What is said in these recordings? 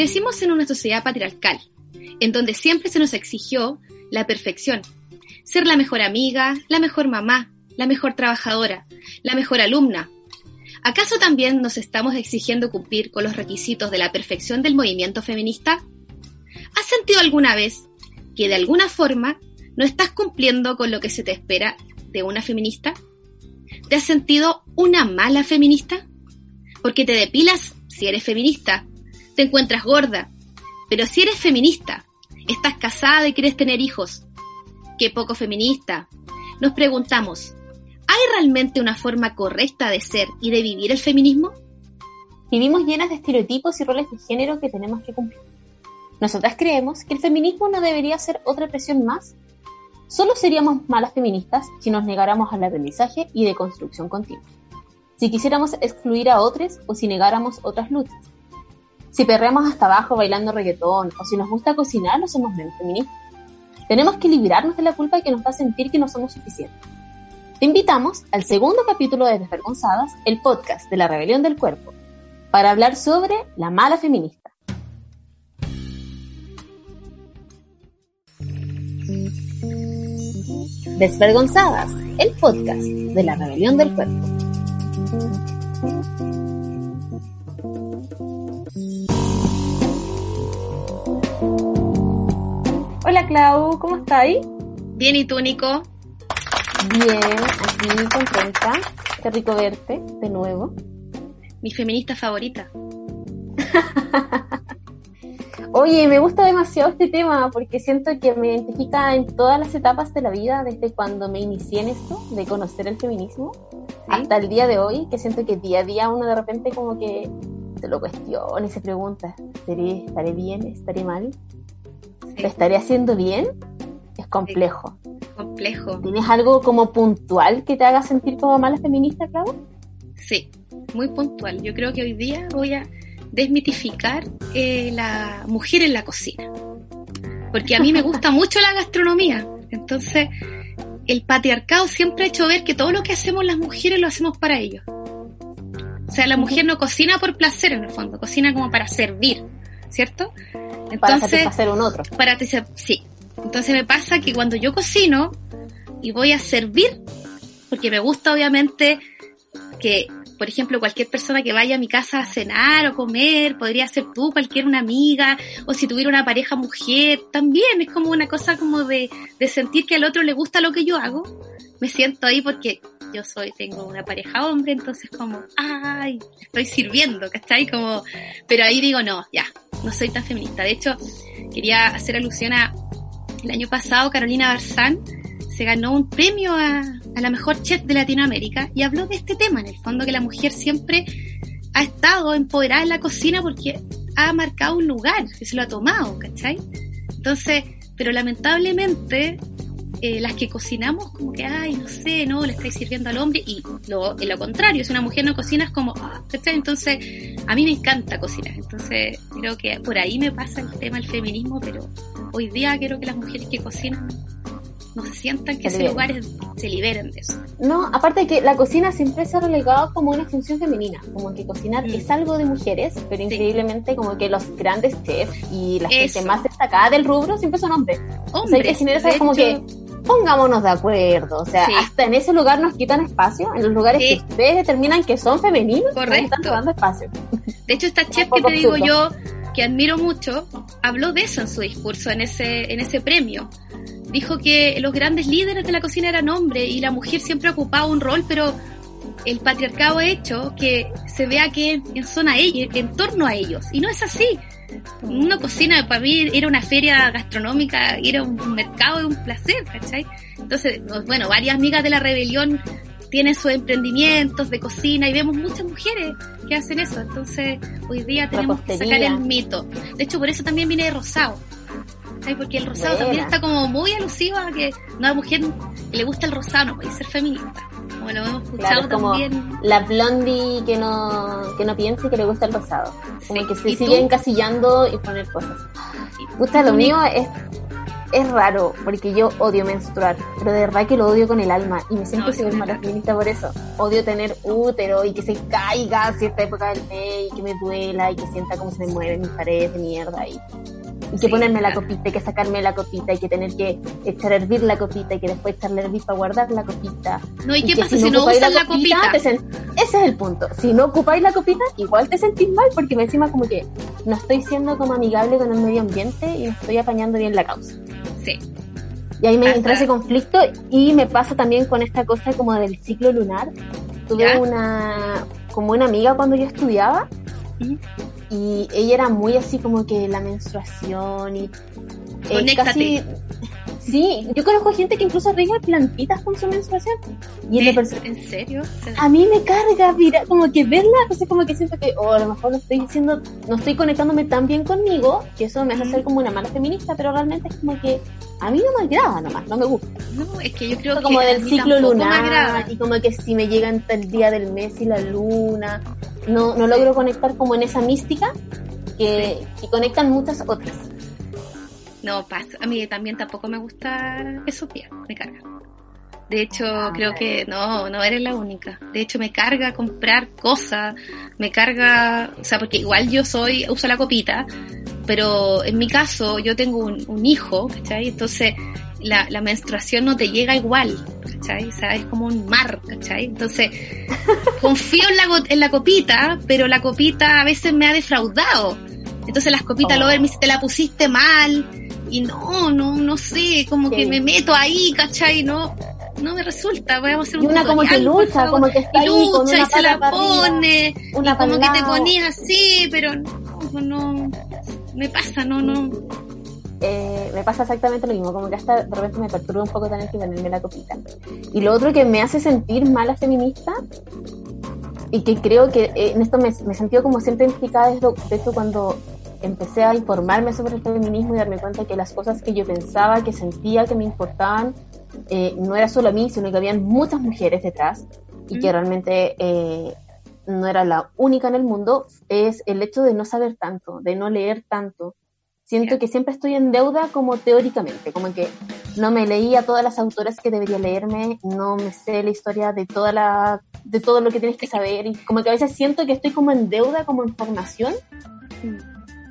Crecimos en una sociedad patriarcal, en donde siempre se nos exigió la perfección, ser la mejor amiga, la mejor mamá, la mejor trabajadora, la mejor alumna. ¿Acaso también nos estamos exigiendo cumplir con los requisitos de la perfección del movimiento feminista? ¿Has sentido alguna vez que de alguna forma no estás cumpliendo con lo que se te espera de una feminista? ¿Te has sentido una mala feminista? Porque te depilas si eres feminista, te encuentras gorda. Pero si eres feminista, estás casada y quieres tener hijos, qué poco feminista. Nos preguntamos, ¿hay realmente una forma correcta de ser y de vivir el feminismo? Vivimos llenas de estereotipos y roles de género que tenemos que cumplir. Nosotras creemos que el feminismo no debería ser otra presión más. Solo seríamos malas feministas si nos negáramos al aprendizaje y de construcción continua. Si quisiéramos excluir a otros o si negáramos otras luchas si perreamos hasta abajo bailando reggaetón o si nos gusta cocinar, no somos menos feministas. Tenemos que librarnos de la culpa que nos da sentir que no somos suficientes. Te invitamos al segundo capítulo de Desvergonzadas, el podcast de la rebelión del cuerpo, para hablar sobre la mala feminista. Desvergonzadas, el podcast de la rebelión del cuerpo. Hola Clau, ¿cómo estáis? Bien, ¿y tú, Nico? Bien, aquí contenta. Qué rico verte de nuevo. Mi feminista favorita. Oye, me gusta demasiado este tema porque siento que me identifica en todas las etapas de la vida, desde cuando me inicié en esto, de conocer el feminismo, hasta el día de hoy, que siento que día a día uno de repente como que se lo cuestiona y se pregunta, ¿estaré bien? ¿Estaré mal? ¿Lo estaré haciendo bien? Es complejo. Complejo. ¿Tienes algo como puntual que te haga sentir como mala feminista, Clau? Sí, muy puntual. Yo creo que hoy día voy a desmitificar eh, la mujer en la cocina. Porque a mí me gusta mucho la gastronomía. Entonces, el patriarcado siempre ha hecho ver que todo lo que hacemos las mujeres lo hacemos para ellos. O sea, la mujer no cocina por placer en el fondo, cocina como para servir, ¿cierto? para satisfacer un otro. Para sí. Entonces me pasa que cuando yo cocino y voy a servir, porque me gusta obviamente que, por ejemplo, cualquier persona que vaya a mi casa a cenar o comer, podría ser tú, cualquier una amiga, o si tuviera una pareja mujer, también es como una cosa como de, de sentir que al otro le gusta lo que yo hago. Me siento ahí porque yo soy, tengo una pareja hombre, entonces como, ay, estoy sirviendo, ¿cachai? Como, pero ahí digo, no, ya, no soy tan feminista. De hecho, quería hacer alusión a el año pasado Carolina Barzán se ganó un premio a, a la mejor chef de Latinoamérica y habló de este tema, en el fondo que la mujer siempre ha estado empoderada en la cocina porque ha marcado un lugar, que se lo ha tomado, ¿cachai? Entonces, pero lamentablemente eh, las que cocinamos como que, ay, no sé, no, le estáis sirviendo al hombre y lo, lo contrario, si una mujer no cocina es como, ah, Entonces, a mí me encanta cocinar, entonces creo que por ahí me pasa el tema del feminismo, pero hoy día quiero que las mujeres que cocinan no sientan que ese lugar se liberen de eso. No, aparte de que la cocina siempre se ha relegado como una función femenina, como que cocinar mm. es algo de mujeres, pero increíblemente como que los grandes chefs y la gente más destacada del rubro siempre son hombres. Hombres. O sea, que como que pongámonos de acuerdo. O sea, hasta en ese lugar nos quitan espacio, en los lugares que ustedes determinan que son femeninos, Correcto. están dando espacio. De hecho, esta chef que te digo yo, que admiro mucho, habló de eso en su discurso, en ese, en ese premio. Dijo que los grandes líderes de la cocina eran hombres y la mujer siempre ocupaba un rol, pero el patriarcado ha hecho que se vea que son a ellos, en torno a ellos. Y no es así una cocina para mí era una feria gastronómica, era un mercado un placer, ¿cachai? Entonces, bueno, varias amigas de la rebelión tienen sus emprendimientos de cocina y vemos muchas mujeres que hacen eso. Entonces, hoy día tenemos que sacar el mito. De hecho, por eso también viene de rosado. Porque el rosado también está como muy alusivo a que una mujer que le gusta el rosado no puede ser feminista. como lo hemos escuchado como también. La blondie que no, que no piensa que le gusta el rosado. Como que se sigue encasillando y poner cosas. Gusta, lo mío es es raro, porque yo odio menstruar, pero de verdad que lo odio con el alma y me siento súper feminista por eso. Odio tener útero y que se caiga a cierta época del mes y que me duela y que sienta cómo se me mueven mis paredes de mierda y y que ponerme la copita, y que sacarme la copita, y que tener que echar a hervir la copita, y que después echarle a hervir para guardar la copita. No, ¿y qué pasa si no, usas la copita? Ese es el punto. Si no ocupáis la copita, igual te sentís mal, porque me encima como que no estoy siendo como amigable con el medio ambiente y no estoy apañando bien la causa. Sí. Y ahí me entra ese conflicto y me pasa también con esta cosa como del ciclo lunar. Tuve una como una amiga cuando yo estudiaba y ella era muy así como que la menstruación y eh, casi sí yo conozco gente que incluso riega plantitas con su menstruación y ¿En, ¿En serio? a mí me carga mira como que verla entonces como que siento que oh, a lo mejor no estoy diciendo no estoy conectándome tan bien conmigo que eso me hace ser como una mala feminista pero realmente es como que a mí no me agrada nomás, no me gusta. No, es que yo creo como del ciclo lunar y como que si me llega el día del mes y la luna, no, no logro conectar como en esa mística que, conectan muchas otras. No, pasa. A mí también tampoco me gusta eso, tía, me carga. De hecho, ah, creo que no, no eres la única. De hecho, me carga comprar cosas, me carga, o sea, porque igual yo soy, uso la copita, pero en mi caso yo tengo un, hijo, ¿cachai? Entonces la, la, menstruación no te llega igual, ¿cachai? O sea, es como un mar, ¿cachai? Entonces confío en la, en la copita, pero la copita a veces me ha defraudado. Entonces las copitas lo ven, me te la pusiste mal, y no, no, no sé, como que me meto ahí, ¿cachai? No, no me resulta, voy a hacer un y una como que lucha, como que está lucha y se la pone, y como que te ponía así, pero no, no, me pasa, no, no. Eh, me pasa exactamente lo mismo, como que hasta de repente me perturba un poco tener que ponerme la copita. Y lo otro que me hace sentir mala feminista, y que creo que eh, en esto me, me he sentido como siempre identificada, de hecho cuando empecé a informarme sobre el feminismo y darme cuenta que las cosas que yo pensaba, que sentía, que me importaban, eh, no era solo a mí, sino que habían muchas mujeres detrás y que realmente eh, no era la única en el mundo, es el hecho de no saber tanto, de no leer tanto. Siento que siempre estoy en deuda como teóricamente, como que no me leía todas las autoras que debería leerme, no me sé la historia de toda la de todo lo que tienes que saber y como que a veces siento que estoy como en deuda como información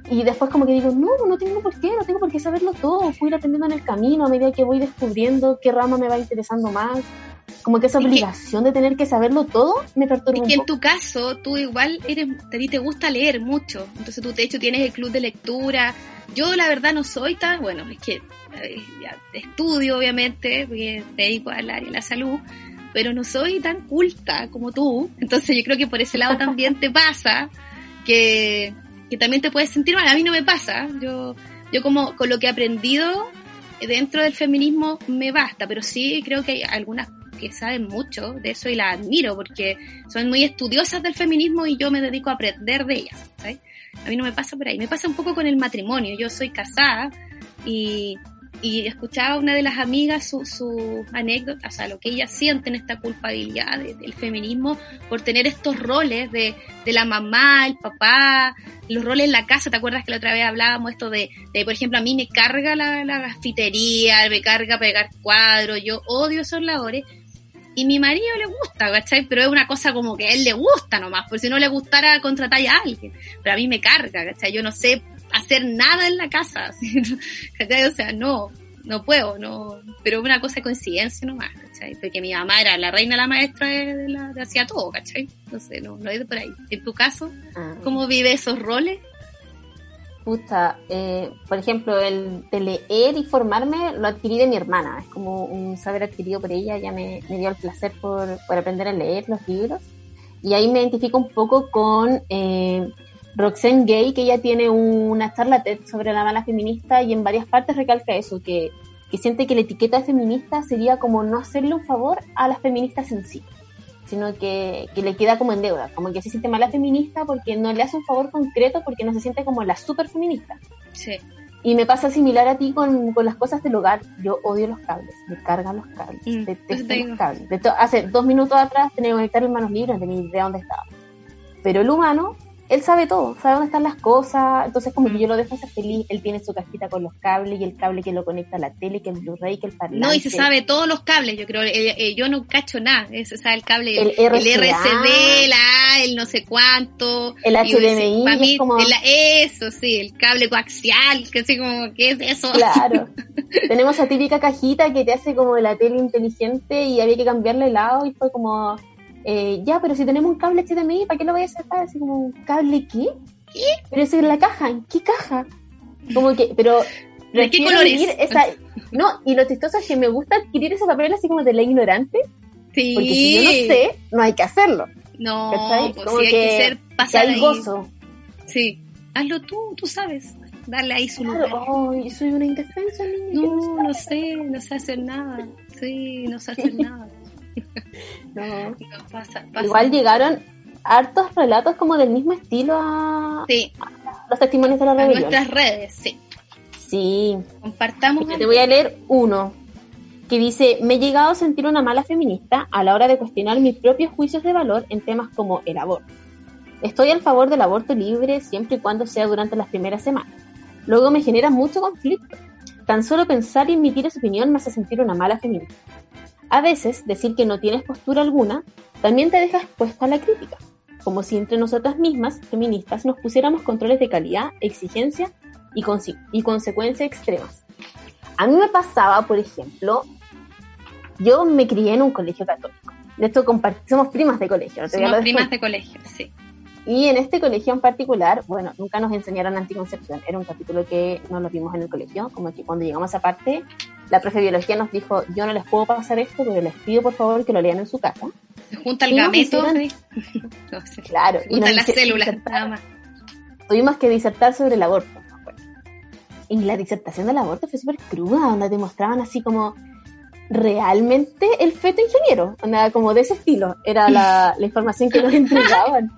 y después como que digo, no, no tengo por qué, no tengo por qué saberlo todo, voy ir aprendiendo en el camino a medida que voy descubriendo qué rama me va interesando más. Como que esa obligación de tener que saberlo todo me perturba. Es que en tu caso, tú igual eres, a ti te gusta leer mucho, entonces tú de hecho tienes el club de lectura. Yo la verdad no soy tan, bueno, es que eh, ya, estudio obviamente, porque me dedico al área de la salud, pero no soy tan culta como tú, entonces yo creo que por ese lado también te pasa que que también te puedes sentir mal. A mí no me pasa. Yo, yo como con lo que he aprendido dentro del feminismo me basta, pero sí creo que hay algunas que saben mucho de eso y las admiro porque son muy estudiosas del feminismo y yo me dedico a aprender de ellas. A mí no me pasa por ahí. Me pasa un poco con el matrimonio. Yo soy casada y y escuchaba a una de las amigas su, su anécdota, o sea, lo que ellas sienten esta culpabilidad del feminismo por tener estos roles de, de, la mamá, el papá, los roles en la casa. ¿Te acuerdas que la otra vez hablábamos esto de, de por ejemplo, a mí me carga la, la gafitería, me carga pegar cuadros, yo odio esos labores. Y mi marido le gusta, ¿cachai? Pero es una cosa como que a él le gusta nomás, porque si no le gustara contratar a alguien. Pero a mí me carga, ¿cachai? Yo no sé hacer nada en la casa. O sea, no, no puedo, no. Pero una cosa de coincidencia nomás, ¿cachai? Porque mi mamá era la reina, la maestra de, la, de hacía todo, ¿cachai? No sé, no, no he ido por ahí. En tu caso, ah. ¿cómo vive esos roles? Puta, eh, por ejemplo, el de leer y formarme lo adquirí de mi hermana. Es como un saber adquirido por ella. Ella me, me dio el placer por, por, aprender a leer los libros. Y ahí me identifico un poco con eh, Roxanne Gay, que ella tiene una charla TED sobre la mala feminista y en varias partes recalca eso, que, que siente que la etiqueta de feminista sería como no hacerle un favor a las feministas en sí, sino que, que le queda como en deuda, como que se siente mala feminista porque no le hace un favor concreto porque no se siente como la super feminista. Sí. Y me pasa similar a ti con, con las cosas del hogar. Yo odio los cables, me cargan los cables, Mm, detesto los cables. De hace dos minutos atrás tenía que conectar mis manos libres, no tenía idea dónde estaba. Pero el humano, él sabe todo, sabe dónde están las cosas, entonces como que yo lo dejo ser feliz, él tiene su cajita con los cables y el cable que lo conecta a la tele, que el Blu-ray, que el parlante. No, y se sabe todos los cables, yo creo. eh, eh, yo no cacho nada. Es, o sea, el cable, El el. RCD, la A, el no sé cuánto. El HDMI, pa' es mí, como- el- eso, sí, el cable coaxial, que así como, ¿qué es eso? Claro. Tenemos esa típica cajita que te hace como la tele inteligente y había que cambiarle el lado y fue como, eh, ya, pero si tenemos un cable HDMI, ¿para qué lo voy a sacar? Así como, ¿un cable qué? ¿Qué? Pero es en la caja, ¿en qué caja? Como que, pero... ¿De qué colores? Esa, no, y lo chistoso es que me gusta adquirir ese papel así como de la ignorante, Sí. porque si yo no sé, no hay que hacerlo. No, pues Como sí, hay que- que ser Que pasar hay ahí. gozo. Sí. Hazlo tú, tú sabes. Darle ahí su Claro, lugar. oh, yo soy una indefensa, niña. que no No, no sé, no sé hacer nada. Sí, no sé hacer nada. No. No, pasa, pasa. Igual llegaron hartos relatos como del mismo estilo a Sí, los testimonios de la a rebelión. nuestras redes, sí. Sí, Compartamos. yo te voy a leer uno que dice, me he llegado a sentir una mala feminista a la hora de cuestionar mis propios juicios de valor en temas como el aborto. Estoy al favor del aborto libre siempre y cuando sea durante las primeras semanas. Luego me genera mucho conflicto. Tan solo pensar y emitir esa opinión me hace sentir una mala feminista. A veces, decir que no tienes postura alguna también te deja expuesta a la crítica, como si entre nosotras mismas, feministas, nos pusiéramos controles de calidad, exigencia y, conse- y consecuencias extremas. A mí me pasaba, por ejemplo, yo me crié en un colegio católico. De esto compart- somos primas de colegio. no Somos primas de colegio, sí. Y en este colegio en particular, bueno, nunca nos enseñaron anticoncepción. Era un capítulo que no lo vimos en el colegio. Como que cuando llegamos a parte, la profe de biología nos dijo, yo no les puedo pasar esto, pero les pido por favor que lo lean en su casa. Se junta el Y gameto. hicieron-. No sé. Claro. Se juntan las células, nada tuvimos que disertar sobre el aborto. Y la disertación del aborto fue súper cruda, donde te mostraban así como realmente el feto ingeniero, onda, como de ese estilo, era la, la información que nos entregaban.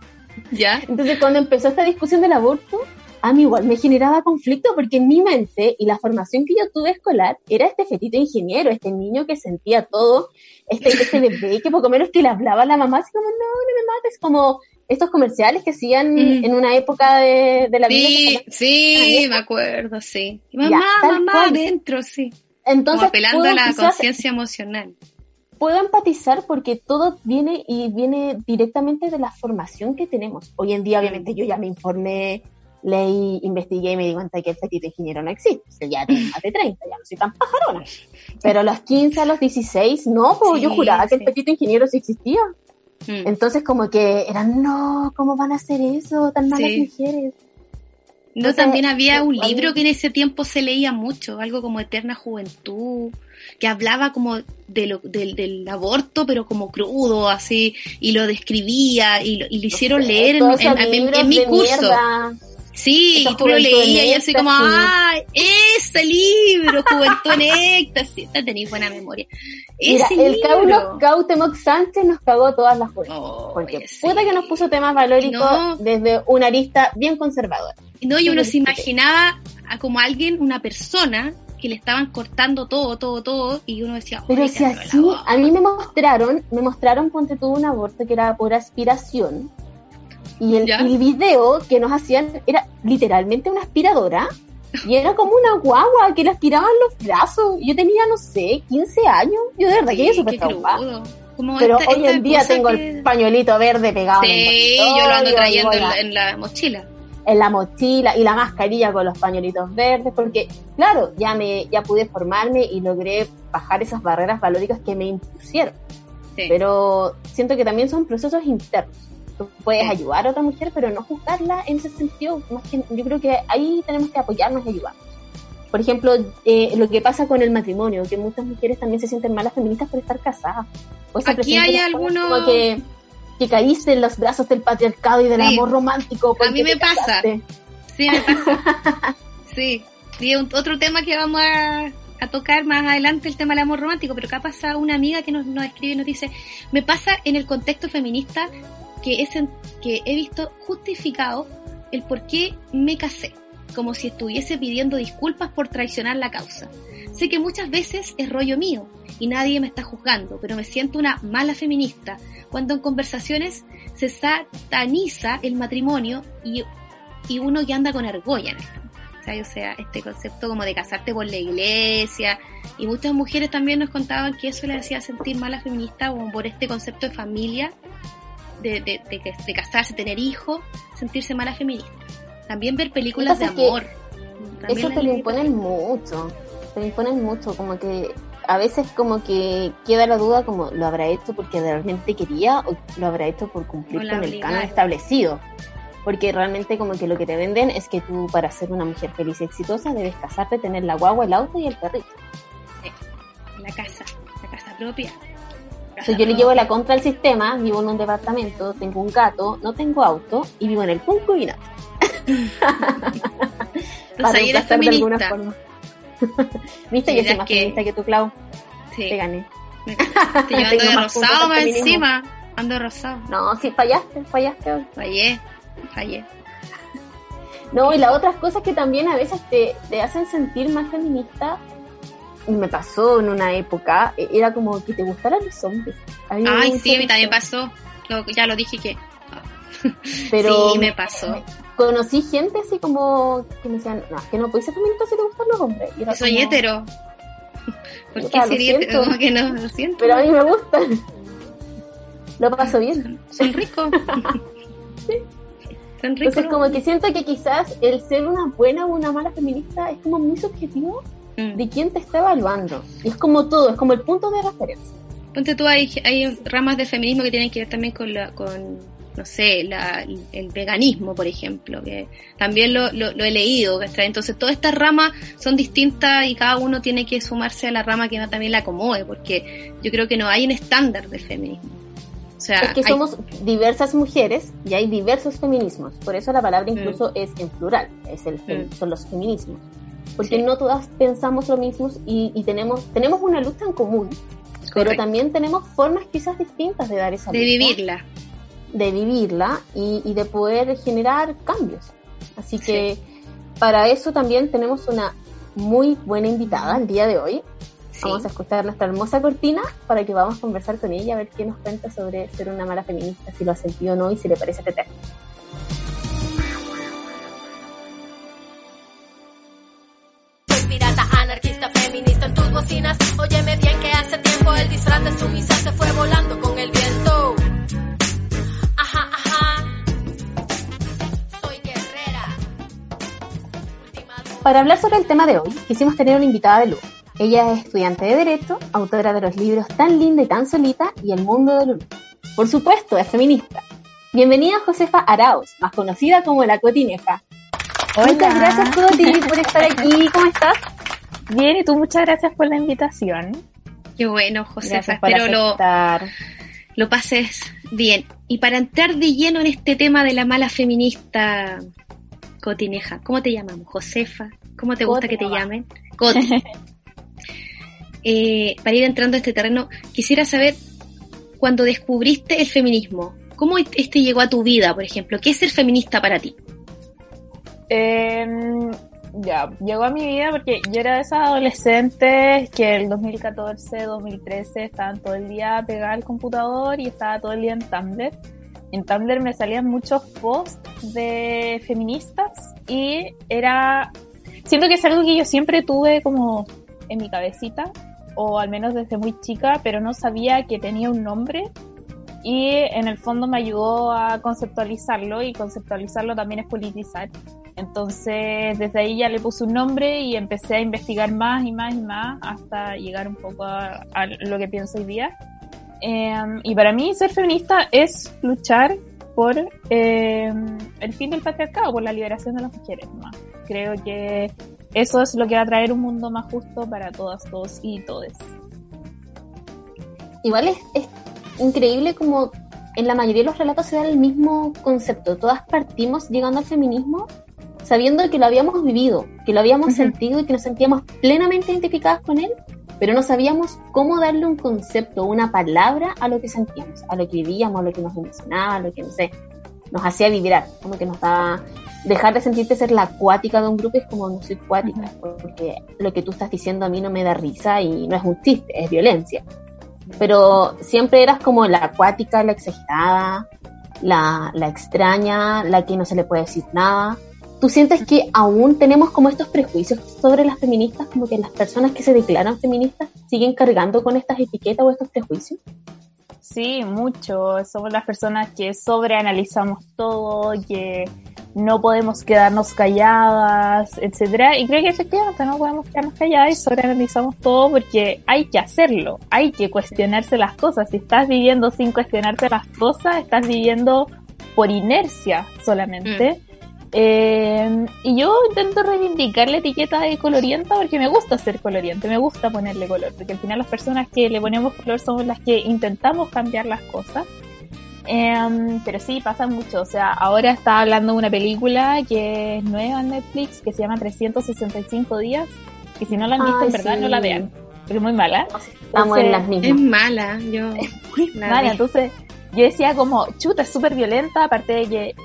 ¿Ya? Entonces cuando empezó esta discusión del aborto, a mí igual me generaba conflicto porque en mi mente y la formación que yo tuve escolar era este fetito ingeniero, este niño que sentía todo, este, este bebé que poco menos que le hablaba a la mamá así como, no, no me mates, como estos comerciales que hacían Mm. en una época de, de la vida. Sí, sí, me acuerdo, sí. Ya, Mamá, tal mamá, adentro, sí. Entonces, Como apelando a la conciencia emocional. Puedo empatizar porque todo viene y viene directamente de la formación que tenemos. Hoy en día, obviamente, yo ya me informé, leí, investigué y me di cuenta que el fetito ingeniero no existe. O sea, ya tengo más de 30, ya no soy tan pajarona. Pero a los 15, a los 16, no, pues Sí, yo juraba que el fetito ingeniero sí existía. Mm. Entonces, como que eran, no, ¿cómo van a hacer eso? Tan malas Sí. mujeres. No, Entonces, también había un igual- libro que en ese tiempo se leía mucho, algo como Eterna Juventud, que hablaba como de lo, del, del aborto, pero como crudo, así, y lo describía, y lo, y lo hicieron leer en, mi curso. mierda. Sí, Esa y tú lo leías y así como. ¡ah! Ese libro, Juventud en Éxtasis. Tenéis buena memoria. Mira, Ese el libro. Caulo Cautemoc Sánchez nos cagó todas las juegas. Oh, Porque puta que nos puso temas valóricos No. desde una arista bien conservadora. No, y uno se imaginaba a como alguien, una persona, que le estaban cortando todo, todo, todo, y uno decía, Pero "Oye, si la así, boca". a mí me mostraron, me mostraron ponte tuvo un aborto que era por aspiración. Y el, el video que nos hacían era literalmente una aspiradora. Y era como una guagua que le aspiraban los brazos. Yo tenía, no sé, 15 años. Yo de verdad que yo Sí, súper traumada. Como Pero esta- hoy esta en día tengo que- el pañuelito verde pegado en el Sí, yo lo ando trayendo la, en la mochila. En la mochila y la mascarilla con los pañuelitos verdes, porque claro, ya me ya pude formarme y logré bajar esas barreras valóricas que me impusieron. Sí. Pero siento que también son procesos internos. Tú puedes Sí. ayudar a otra mujer, pero no juzgarla en ese sentido. Más que, yo creo que ahí tenemos que apoyarnos y ayudarnos. Por ejemplo, eh, lo que pasa con el matrimonio, que muchas mujeres también se sienten malas feministas por estar casadas. Esa Aquí hay algunos- que, que caíste en los brazos del patriarcado y del Sí. amor romántico. porque mí me pasa. Sí, me pasa. sí. Y un- otro tema que vamos a, a tocar más adelante, el tema del amor romántico, pero acá pasa una amiga que nos, nos escribe y nos dice, me pasa en el contexto feminista que, es en- que he visto justificado el por qué me casé. como si estuviese pidiendo disculpas por traicionar la causa. Sé que muchas veces es rollo mío y nadie me está juzgando, pero me siento una mala feminista cuando en conversaciones se sataniza el matrimonio y, y uno que anda con argolla en esto. O sea, este concepto como de casarte por la iglesia y muchas mujeres también nos contaban que eso le hacía sentir mala feminista como por este concepto de familia, de, de, de, casarse, tener hijos, sentirse mala feminista. También ver películas de amor. eso te lo imponen mucho, te lo imponen mucho, como que a veces como que queda la duda como lo habrá hecho porque realmente quería o lo habrá hecho por cumplir con el canon establecido porque realmente como que lo que te venden es que tú para ser una mujer feliz y exitosa debes casarte, tener la guagua, el auto y el perrito. la casa, la casa propia. yo le llevo la contra al sistema, vivo en un departamento, tengo un gato, no tengo auto y vivo en el y nada. para ahí eres feminista. De alguna forma. ¿Viste? yo soy más feminista que tú, Clau. Sí. Te gané. Estoy llevando de rosado encima. Ando rosado. No, sí, fallaste, fallaste hoy. Fallé fallé. No, y las otras cosas que también a veces te, te hacen sentir más feminista, me pasó en una época, e, era como que te gustaran los hombres. Ay, sí, a mí también pasó. ya lo dije que... Pero sí, me pasó. Conocí gente así como que me decían, no, que no puedes ser feminista si te gustan los hombres. Y soy hetero. ¿Por qué sería hetero? que no, lo siento. Pero a mí me gustan. Lo paso bien. Soy rico. sí. Entonces, como que siento que quizás el ser una buena o una mala feminista es como muy subjetivo mm. de quién te está evaluando. Y es como todo, es como el punto de referencia. Ponte tú, hay, hay ramas de feminismo que tienen que ver también con, la, con no sé, la, el veganismo, por ejemplo, que también lo, lo, he leído. Entonces, todas estas ramas son distintas y cada uno tiene que sumarse a la rama que también la acomode, porque yo creo que no hay un estándar del feminismo es que somos diversas mujeres y hay diversos feminismos. Por eso la palabra mm. incluso es en plural, es el, mm. son los feminismos. Porque no todas pensamos lo mismo y, tenemos, tenemos una lucha en común, pero también tenemos formas quizás distintas de dar esa de lucha. De vivirla. De vivirla y, de poder generar cambios. Así que para eso también tenemos una muy buena invitada el día de hoy. Vamos a escuchar nuestra hermosa cortina para que vamos a conversar con ella a ver qué nos cuenta sobre ser una mala feminista, si lo ha sentido o no y si le parece este tema. Para hablar sobre el tema de hoy, quisimos tener una invitada de luz ella es estudiante de Derecho, autora de los libros Tan linda y tan solita y El mundo de Lulu. Por supuesto, es feminista. Bienvenida Josefa Arauz, más conocida como la Cotineja. Muchas gracias, Coti, por estar aquí. ¿Cómo estás? Bien, y tú muchas gracias por la invitación. Qué bueno, Josefa. Espero lo, lo pases bien. Y para entrar de lleno en este tema de la mala feminista Cotineja, ¿cómo te llamamos? Josefa. ¿Cómo te gusta que te llamen? Coti. Eh, para ir entrando a este terreno, quisiera saber, cuando descubriste el feminismo, ¿cómo este llegó a tu vida, por ejemplo? ¿Qué es ser feminista para ti? Em, ya, llegó a mi vida porque yo era de esas adolescentes que el 2014, 2013 estaban todo el día pegadas al computador y estaba todo el día en Tumblr. En Tumblr me salían muchos posts de feministas y era... Siento que es algo que yo siempre tuve como en mi cabecita o al menos desde muy chica, pero no sabía que tenía un nombre y en el fondo me ayudó a conceptualizarlo y conceptualizarlo también es politizar. Entonces desde ahí ya le puse un nombre y empecé a investigar más y más y más hasta llegar un poco a, lo que pienso hoy día. Em, y para mí ser feminista es luchar por em, el fin del patriarcado, por la liberación de las mujeres. Creo que eso es lo que va a traer un mundo más justo para todas, todos y todes. Igual es, increíble como en la mayoría de los relatos se da el mismo concepto. Todas partimos llegando al feminismo sabiendo que lo habíamos vivido, que lo habíamos sentido y que nos sentíamos plenamente identificadas con él, pero no sabíamos cómo darle un concepto, una palabra a lo que sentíamos, a lo que vivíamos, a lo que nos emocionaba, a lo que no sé. nos hacía vibrar, como que nos daba dejar de sentirte ser la acuática de un grupo es como no soy acuática, porque lo que tú estás diciendo a mí no me da risa y no es un chiste, es violencia. Pero siempre eras como la acuática, la exagerada, la, la extraña, la que no se le puede decir nada. ¿Tú sientes que aún tenemos como estos prejuicios sobre las feministas, como que las personas que se declaran feministas siguen cargando con estas etiquetas o estos prejuicios? Sí, mucho. Somos las personas que sobreanalizamos todo, que no podemos quedarnos calladas, etcétera. Y creo que efectivamente no podemos quedarnos calladas y sobreanalizamos todo porque hay que hacerlo, hay que cuestionarse las cosas. Si estás viviendo sin cuestionarte las cosas, estás viviendo por inercia solamente. Mm. Eh, y yo intento reivindicar la etiqueta de colorienta porque me gusta ser coloriente, me gusta ponerle color, porque al final las personas que le ponemos color somos las que intentamos cambiar las cosas. Em, pero sí, pasa mucho. O sea, ahora está hablando de una película que es nueva en Netflix, que se llama 365 días. Y si no la han visto, en verdad, no la vean. Porque es muy mala. Estamos en las mismas. Es mala, yo. Es muy mala. Entonces, yo decía como, chuta, es súper violenta, aparte de que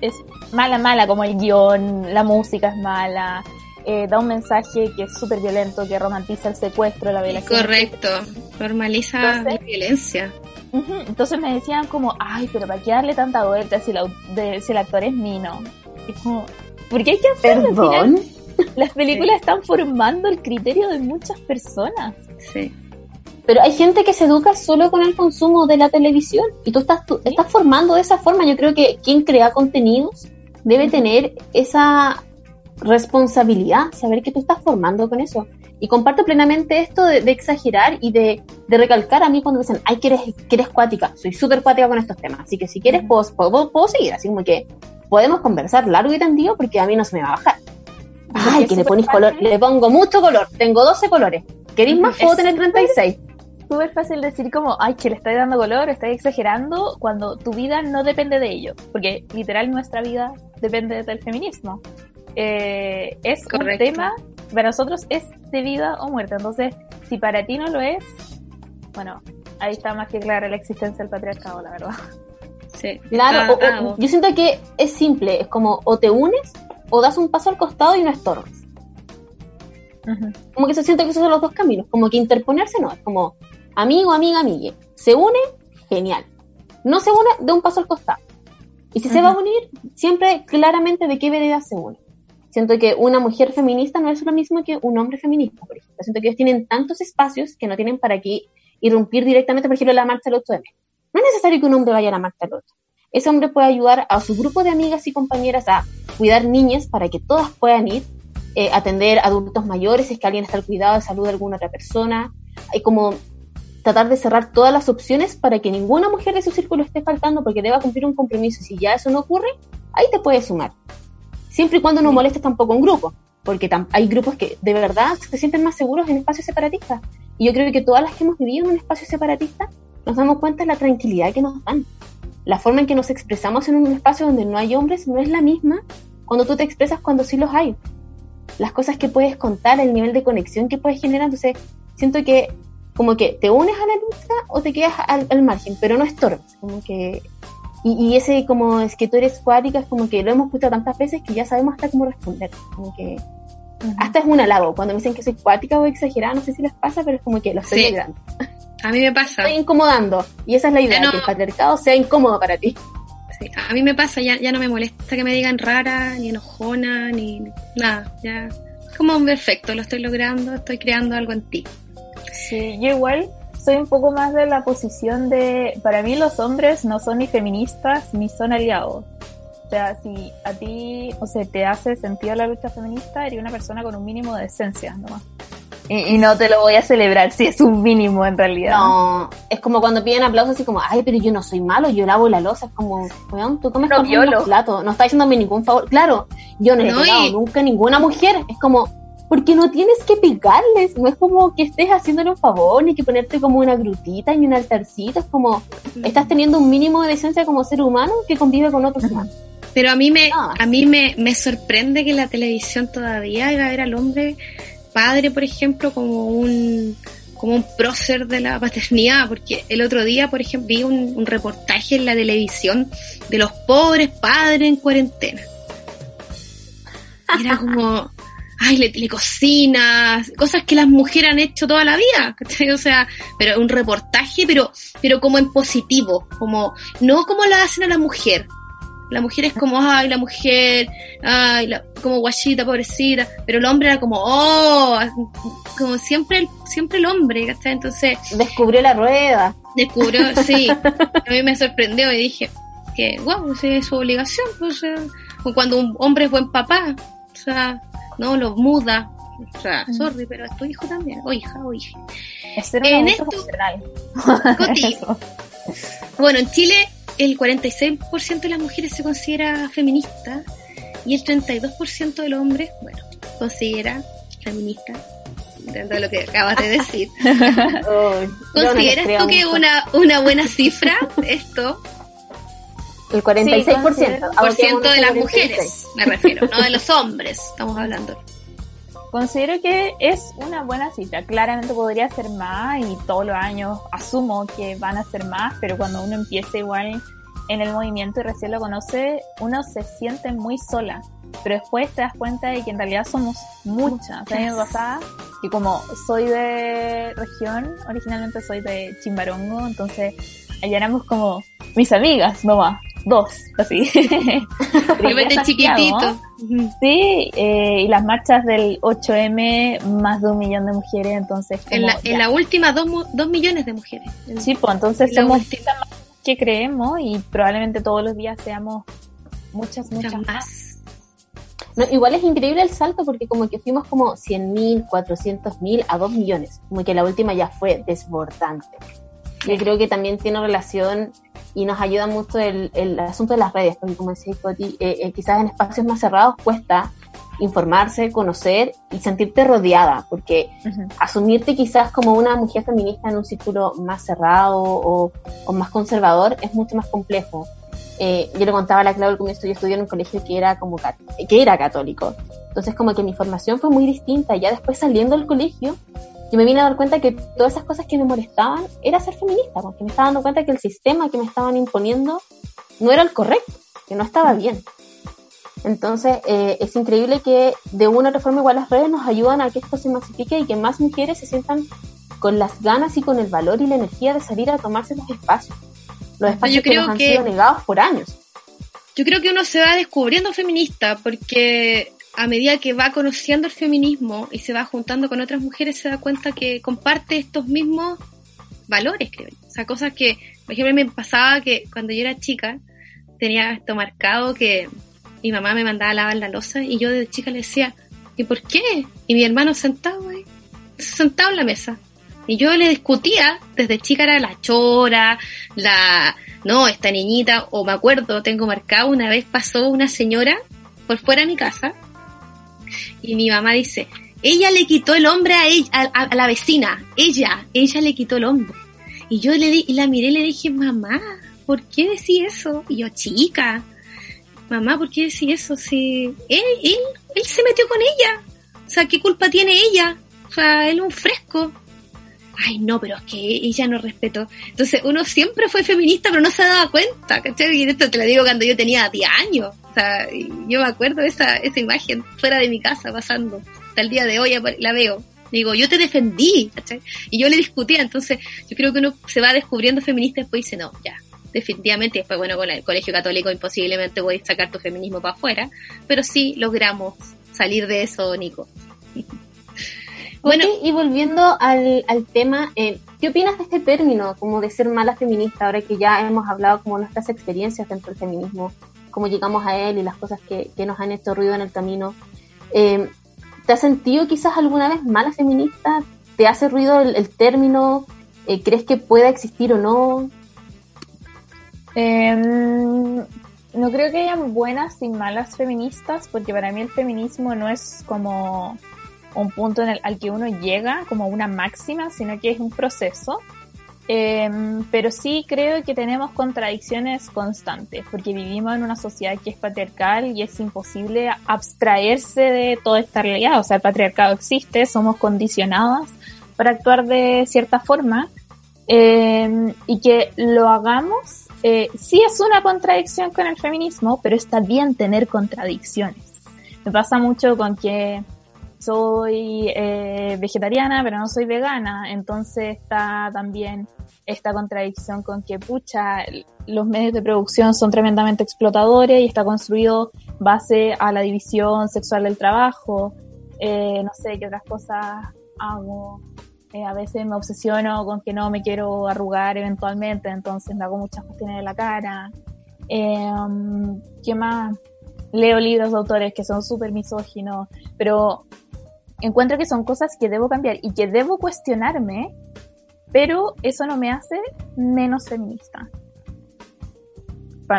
es mala, mala, como el guion, la música es mala. Eh, da un mensaje que es súper violento, que romantiza el secuestro, la violación. Correcto, normaliza la violencia. Entonces me decían como, ay, pero ¿para qué darle tanta vuelta si, si el actor es Mino? Y como, ¿por qué hay que hacerlo? ¿Perdón? las películas están formando el criterio de muchas personas. Sí. Pero hay gente que se educa solo con el consumo de la televisión. Y tú estás, tú, estás formando de esa forma. Yo creo que quien crea contenidos debe tener esa responsabilidad, saber que tú estás formando con eso. Y comparto plenamente esto de, exagerar y de, recalcar a mí cuando me dicen, ay, que eres, que eres cuática, soy súper cuática con estos temas, así que si quieres puedo, puedo, seguir, así como que podemos conversar largo y tendido porque a mí no se me va a bajar. Ay, que le pones color, le pongo mucho color, tengo 12 colores, ¿queréis más? Puedo tener 36 súper fácil decir como, ay, que le estáis dando color, estáis exagerando, cuando tu vida no depende de ello, porque literal nuestra vida depende del feminismo. Eh, es un tema para nosotros es de vida o muerte. Entonces, si para ti no lo es, bueno, ahí está más que clara la existencia del patriarcado, la verdad. Sí. Claro, yo siento que es simple, es como o te unes o das un paso al costado y no estorbas. Como que se siente que esos son los dos caminos, como que interponerse no, es como amigo, amiga, amigue. Se une, genial. No se une, de un paso al costado. Y si se va a unir, siempre claramente de qué vereda se une. Siento que una mujer feminista no es lo mismo que un hombre feminista, por ejemplo. Siento que ellos tienen tantos espacios que no tienen para qué irrumpir directamente, por ejemplo, la marcha del 8M. No es necesario que un hombre vaya a la marcha del 8. Ese hombre puede ayudar a su grupo de amigas y compañeras a cuidar niñas para que todas puedan ir, eh, atender adultos mayores, si es que alguien está al cuidado de salud de alguna otra persona. Hay como tratar de cerrar todas las opciones para que ninguna mujer de su círculo esté faltando porque deba cumplir un compromiso. Si ya eso no ocurre, ahí te puedes sumar siempre y cuando no molestes tampoco un grupo, porque hay grupos que de verdad se sienten más seguros en espacios separatistas. Y yo creo que todas las que hemos vivido en un espacio separatista nos damos cuenta de la tranquilidad que nos dan. La forma en que nos expresamos en un espacio donde no hay hombres no es la misma cuando tú te expresas cuando sí los hay. Las cosas que puedes contar, el nivel de conexión que puedes generar. Entonces, siento que como que te unes a la lucha o te quedas al, al margen, pero no estorbas. Como que y, ese como es que tú eres cuática es como que lo hemos escuchado tantas veces que ya sabemos hasta cómo responder. Como que hasta es un halago. Cuando me dicen que soy cuática o exagerada, no sé si les pasa, pero es como que lo estoy sí. A mí me pasa. Estoy incomodando. Y esa es la idea, que el patriarcado sea incómodo para ti. Sí, a mí me pasa, ya, ya no me molesta que me digan rara, ni enojona, ni nada. Ya como perfecto, lo estoy logrando, estoy creando algo en ti. Sí, yo igual soy un poco más de la posición de, para mí los hombres no son ni feministas ni son aliados. O sea, si a ti, o sea, te hace sentido la lucha feminista, eres una persona con un mínimo de esencia nomás. Y, no te lo voy a celebrar si es un mínimo en realidad. No, es como cuando piden aplausos así como, ay, pero yo no soy malo, yo lavo la losa. Es como, weón, tú comes no, con un plato, no estás haciéndome ningún favor. Claro, yo no, he pegado nunca ninguna mujer. Es como, porque no tienes que pegarles, no es como que estés haciéndole un favor, ni que ponerte como una grutita ni un altarcito, es como estás teniendo un mínimo de decencia como ser humano que convive con otros humanos. Pero a mí me, a mí me, me sorprende que la televisión todavía iba a ver al hombre padre, por ejemplo, como un como un prócer de la paternidad, porque el otro día, por ejemplo, vi un, un reportaje en la televisión de los pobres padres en cuarentena. Era como, ay, le, le cocinas, cosas que las mujeres han hecho toda la vida, ¿cachai? O sea, pero un reportaje, pero, pero como en positivo, como, no como la hacen a la mujer. La mujer es como, ay, la mujer, ay, la- como guachita, pobrecita, pero el hombre era como, oh, como siempre, el- siempre el hombre, ¿cachai? Entonces, Descubrió la rueda. descubrió, sí, a mí me sorprendió y dije que, wow, esa es su obligación, pues, o sea, como cuando un hombre es buen papá, o sea, no lo muda, o sea, sorry, pero es tu hijo también, o hija, o hija. Es ser En esto- adulto funcional. Coti, Eso. bueno, en Chile el 46% de las mujeres se considera feminista y el 32% de los hombres, bueno, considera feminista, de lo que acabas de decir. No ¿Consideras tú que es una, una buena cifra esto? El 46%. Sí, por ciento de las 46. mujeres, me refiero, no de los hombres, estamos hablando. Considero que es una buena cita. Claramente podría ser más y todos los años asumo que van a ser más, pero cuando uno empieza igual en el movimiento y recién lo conoce, uno se siente muy sola. Pero después te das cuenta de que en realidad somos muchas. O sea, a mí me pasaba que como soy de región, originalmente soy de Chimbarongo, entonces allá éramos como mis amigas, no más, dos, así. Chiquitito. Sí, eh, y las marchas del 8M, más de un millón de mujeres, entonces como, En la, en la última, dos, dos millones de mujeres. En- Sí, pues entonces la somos más que creemos y probablemente todos los días seamos muchas, muchas, más. No, igual es increíble el salto porque como que fuimos como 100.000, 400.000 a 2 millones. Como que la última ya fue desbordante. Yo creo que también tiene relación y nos ayuda mucho el, el asunto de las redes, porque como decía Coti, eh, eh, quizás en espacios más cerrados cuesta informarse, conocer y sentirte rodeada, porque Ujú. asumirte quizás como una mujer feminista en un círculo más cerrado o, o más conservador es mucho más complejo. Eh, yo le contaba a la Clau al comienzo, yo estudié en un colegio que era como que era católico. Entonces como que mi formación fue muy distinta. Ya después saliendo del colegio, yo me vine a dar cuenta que todas esas cosas que me molestaban era ser feminista, porque me estaba dando cuenta que el sistema que me estaban imponiendo no era el correcto, que no estaba bien. Entonces, eh, es increíble que de una u otra forma igual las redes nos ayudan a que esto se masifique y que más mujeres se sientan con las ganas y con el valor y la energía de salir a tomarse los espacios. Los espacios Yo que creo nos han que- sido negados por años. Yo creo que uno se va descubriendo feminista porque a medida que va conociendo el feminismo y se va juntando con otras mujeres se da cuenta que comparte estos mismos valores, creo yo. O sea, cosas que, por ejemplo, me pasaba que cuando yo era chica tenía esto marcado que mi mamá me mandaba a lavar la losa y yo desde chica le decía, ¿y por qué? Y mi hermano sentado sentado en la mesa. Y yo le discutía, desde chica era la chora, la, no, esta niñita, o me acuerdo, tengo marcado, una vez pasó una señora por fuera de mi casa y mi mamá dice, ella le quitó el hombre a, ella, a, la vecina, ella, ella le quitó el hombre. Y yo le di, y la miré y le dije, mamá, ¿por qué decís eso? Y yo, chica, mamá, ¿por qué decís eso? Si él, él, él se metió con ella. O sea, ¿qué culpa tiene ella? O sea, él un fresco. Ay, no, pero es que ella no respetó. Entonces, uno siempre fue feminista, pero no se daba cuenta, ¿cachai? Y esto te lo digo cuando yo tenía 10 años. O sea, yo me acuerdo esa, esa imagen fuera de mi casa pasando. Hasta el día de hoy la veo. Digo, yo te defendí, ¿cachai? Y yo le discutía. Entonces, yo creo que uno se va descubriendo feminista y después dice, no, ya, definitivamente. Y después, bueno, con el colegio católico imposiblemente voy a sacar tu feminismo para afuera. Pero sí logramos salir de eso, Nico. Bueno, y volviendo al, al tema, eh, ¿qué opinas de este término, como de ser mala feminista, ahora que ya hemos hablado como nuestras experiencias dentro del feminismo, cómo llegamos a él y las cosas que, que nos han hecho ruido en el camino? Eh, ¿Te has sentido quizás alguna vez mala feminista? ¿Te hace ruido el, el término? Eh, ¿Crees que pueda existir o no? Em, no creo que hayan buenas y malas feministas, porque para mí el feminismo no es como un punto en el, al que uno llega como una máxima, sino que es un proceso. Em, pero sí creo que tenemos contradicciones constantes, porque vivimos en una sociedad que es patriarcal y es imposible abstraerse de toda esta realidad. O sea, el patriarcado existe, somos condicionadas para actuar de cierta forma eh, y que lo hagamos, eh, sí es una contradicción con el feminismo, pero está bien tener contradicciones. Me pasa mucho con que soy eh, vegetariana, pero no soy vegana, entonces está también esta contradicción con que, pucha, los medios de producción son tremendamente explotadores y está construido base a la división sexual del trabajo, eh, no sé qué otras cosas hago. Eh, a veces me obsesiono con que no me quiero arrugar eventualmente, entonces me hago muchas cuestiones de la cara. Eh, ¿Qué más? Leo libros de autores que son súper misóginos, pero encuentro que son cosas que debo cambiar y que debo cuestionarme, pero eso no me hace menos feminista.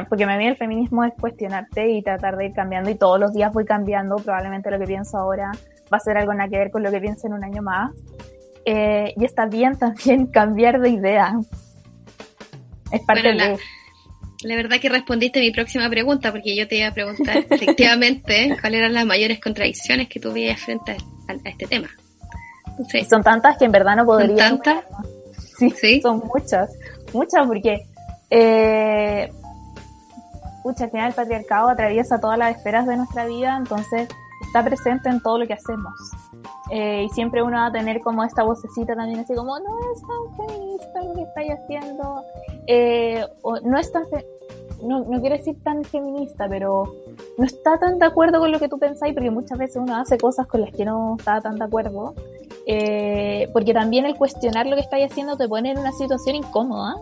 Porque a mí el feminismo es cuestionarte y tratar de ir cambiando y todos los días voy cambiando, probablemente lo que pienso ahora va a ser algo nada que ver con lo que pienso en un año más. Eh, y está bien también cambiar de idea. Es parte Bueno, la- de... La verdad que respondiste a mi próxima pregunta, porque yo te iba a preguntar efectivamente cuáles eran las mayores contradicciones que tú veías frente a, a este tema. Entonces, Son tantas que en verdad no podría... tantas? Sí, Sí. son muchas, muchas porque eh, pucha, al final el patriarcado atraviesa todas las esferas de nuestra vida, entonces está presente en todo lo que hacemos. Eh, y siempre uno va a tener como esta vocecita también así como, no es tan feminista lo que estáis haciendo, eh, o no es tan, fe- no, no quiero decir tan feminista, pero no está tan de acuerdo con lo que tú pensáis, porque muchas veces uno hace cosas con las que no está tan de acuerdo. Eh, porque también el cuestionar lo que estáis haciendo te pone en una situación incómoda.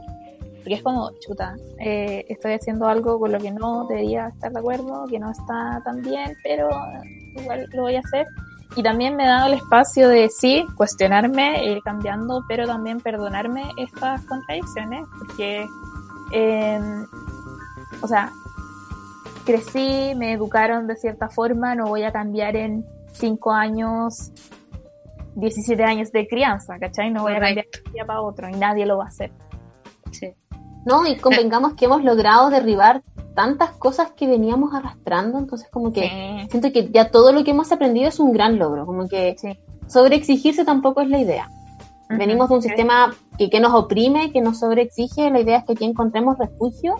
Porque es como, chuta, eh, estoy haciendo algo con lo que no debería estar de acuerdo, que no está tan bien, pero igual lo voy a hacer. Y también me he dado el espacio de sí, cuestionarme, ir cambiando, pero también perdonarme estas contradicciones, porque, eh, o sea, crecí, me educaron de cierta forma, no voy a cambiar en cinco años 17 años de crianza, ¿cachai? No voy a cambiar de un día para otro y nadie lo va a hacer. sí. No, y convengamos que hemos logrado derribar tantas cosas que veníamos arrastrando, entonces como que Sí. siento que ya todo lo que hemos aprendido es un gran logro, como que Sí. sobreexigirse tampoco es la idea. Venimos de un sistema que, que nos oprime, que nos sobreexige, la idea es que aquí encontremos refugio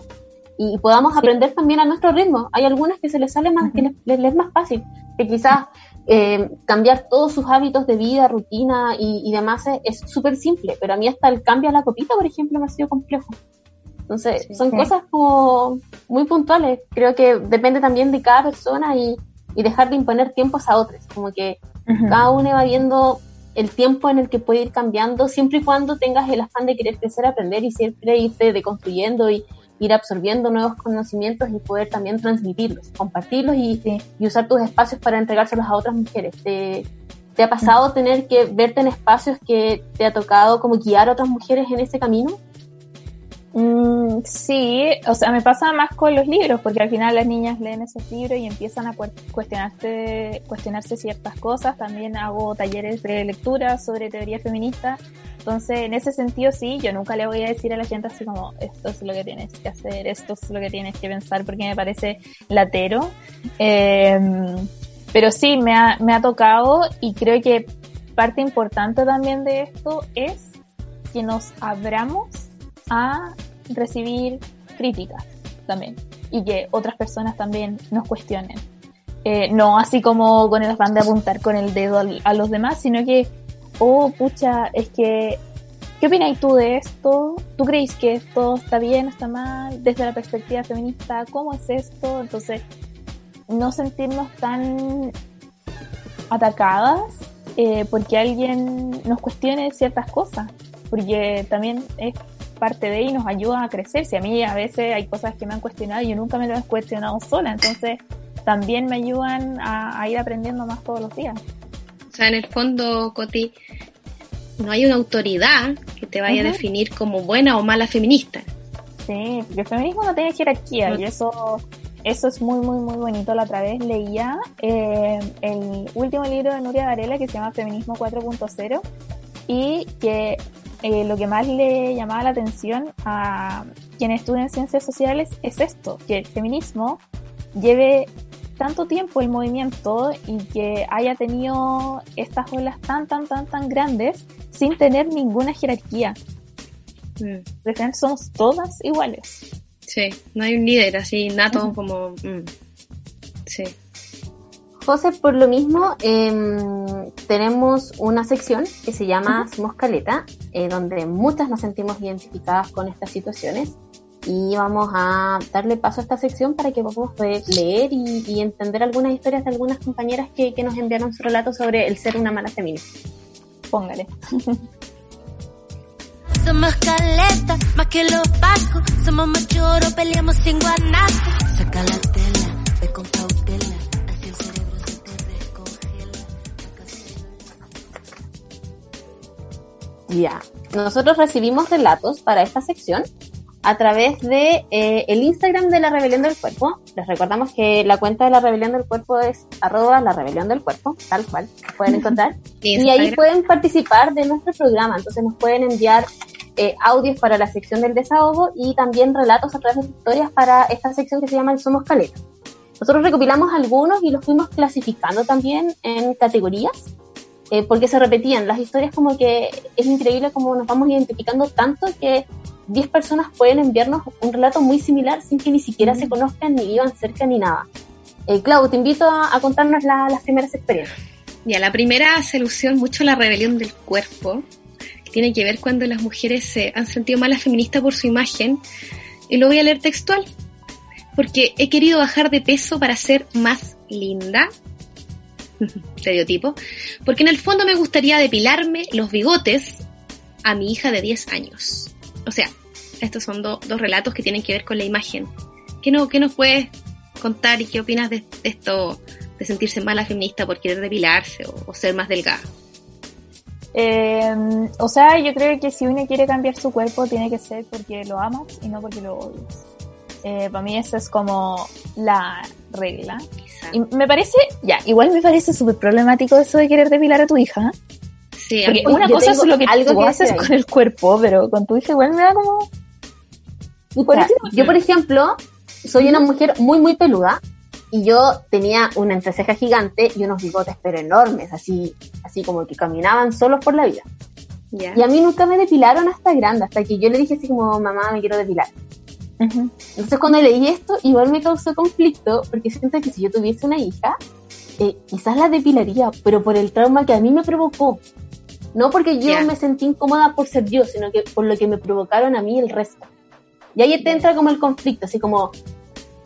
y podamos aprender también a nuestro ritmo. Hay algunas que se les sale más, que les, les- es más fácil, que quizás eh, cambiar todos sus hábitos de vida, rutina y, y demás es- súper simple, pero a mí hasta el cambio a la copita, por ejemplo, me ha sido complejo. Entonces, Sí. son Sí. cosas como muy puntuales. Creo que depende también de cada persona y, y dejar de imponer tiempos a otros. Como que cada uno va viendo el tiempo en el que puede ir cambiando, siempre y cuando tengas el afán de querer crecer, aprender y siempre irte deconstruyendo y ir absorbiendo nuevos conocimientos y poder también transmitirlos, compartirlos y, Sí. y usar tus espacios para entregárselos a otras mujeres. ¿Te, te ha pasado tener que verte en espacios que te ha tocado como guiar a otras mujeres en ese camino? Mm, sí, o sea, me pasa más con los libros, porque al final las niñas leen esos libros y empiezan a cuestionarse, cuestionarse ciertas cosas. También hago talleres de lectura sobre teoría feminista. Entonces, en ese sentido, sí, yo nunca le voy a decir a la gente así como, esto es lo que tienes que hacer, esto es lo que tienes que pensar, porque me parece latero. Eh, pero sí, me ha, me ha tocado y creo que parte importante también de esto es que nos abramos a recibir críticas también y que otras personas también nos cuestionen. Eh, no así como con el afán de apuntar con el dedo al- a los demás, sino que, oh, pucha, es que, ¿qué opináis tú de esto? ¿Tú creéis que esto está bien, está mal? Desde la perspectiva feminista, ¿cómo es esto? Entonces, no sentirnos tan atacadas eh, porque alguien nos cuestione ciertas cosas, porque también es parte de y nos ayuda a crecer. Si a mí a veces hay cosas que me han cuestionado y yo nunca me lo he cuestionado sola, entonces también me ayudan a, a ir aprendiendo más todos los días. O sea, en el fondo, Coti, no hay una autoridad que te vaya a Ujú. definir como buena o mala feminista. Sí, porque el feminismo no tiene jerarquía No. y eso, eso es muy, muy, muy bonito. La otra vez leía eh, el último libro de Nuria Varela que se llama Feminismo 4.0 y que eh, lo que más le llamaba la atención a quienes estudian ciencias sociales es esto, que el feminismo lleve tanto tiempo el movimiento y que haya tenido estas olas tan, tan, tan, tan grandes sin tener ninguna jerarquía. Mm, Al final somos todas iguales. Sí, no hay un líder así nato como... mm, Sí. José, por lo mismo, em, tenemos una sección que se llama Somos Caleta, eh, donde muchas nos sentimos identificadas con estas situaciones y vamos a darle paso a esta sección para que podamos poder leer y, y entender algunas historias de algunas compañeras que, que nos enviaron su relato sobre el ser una mala feminista. Póngale. Somos caleta, más que los pacos. Somos machoros, peleamos sin guanaco. Saca la tela, Ya. Nosotros recibimos relatos para esta sección a través de eh, el Instagram de la Rebelión del Cuerpo. Les recordamos que la cuenta de la Rebelión del Cuerpo es arroba la Rebelión del Cuerpo, tal cual, pueden encontrar. Y ahí pueden participar de nuestro programa. Entonces nos pueden enviar eh, audios para la sección del desahogo y también relatos a través de historias para esta sección que se llama el Somos Caleta. Nosotros recopilamos algunos y los fuimos clasificando también en categorías eh, porque se repetían las historias como que es increíble como nos vamos identificando tanto que 10 personas pueden enviarnos un relato muy similar sin que ni siquiera se conozcan ni vivan cerca ni nada. Eh, Clau, te invito a, a contarnos la- las primeras experiencias. Ya, la primera hace alusión mucho a la rebelión del cuerpo, que tiene que ver cuando las mujeres se han sentido malas feministas por su imagen. Y lo voy a leer textual. Porque he querido bajar de peso para ser más linda. Estereotipo. Porque en el fondo me gustaría depilarme los bigotes a mi hija de 10 años. O sea, estos son do- dos relatos que tienen que ver con la imagen. ¿Qué, no, qué nos puedes contar y qué opinas de, de esto de sentirse mala feminista por querer depilarse o, o ser más delgada? Eh, o sea, yo creo que si uno quiere cambiar su cuerpo, tiene que ser porque lo amas y no porque lo odias. Eh, para mí esa es como la regla. Y me parece, ya, igual me parece súper problemático eso de querer depilar a tu hija. Sí, Porque una cosa es lo que algo tú que haces con el cuerpo, pero con tu hija igual me da como... O sea, yo, por ejemplo, soy una mujer muy, muy peluda y yo tenía una entreceja gigante y unos bigotes pero enormes, así, así como que caminaban solos por la vida. Y a mí nunca me depilaron hasta grande, hasta que yo le dije así como, mamá, me quiero depilar. Ujú. Entonces cuando leí esto, igual me causó conflicto, porque siento que si yo tuviese una hija, eh, quizás la depilaría, pero por el trauma que a mí me provocó. No porque yo Ya. me sentí incómoda por ser yo, sino que por lo que me provocaron a mí el resto. Y ahí te entra como el conflicto, así como,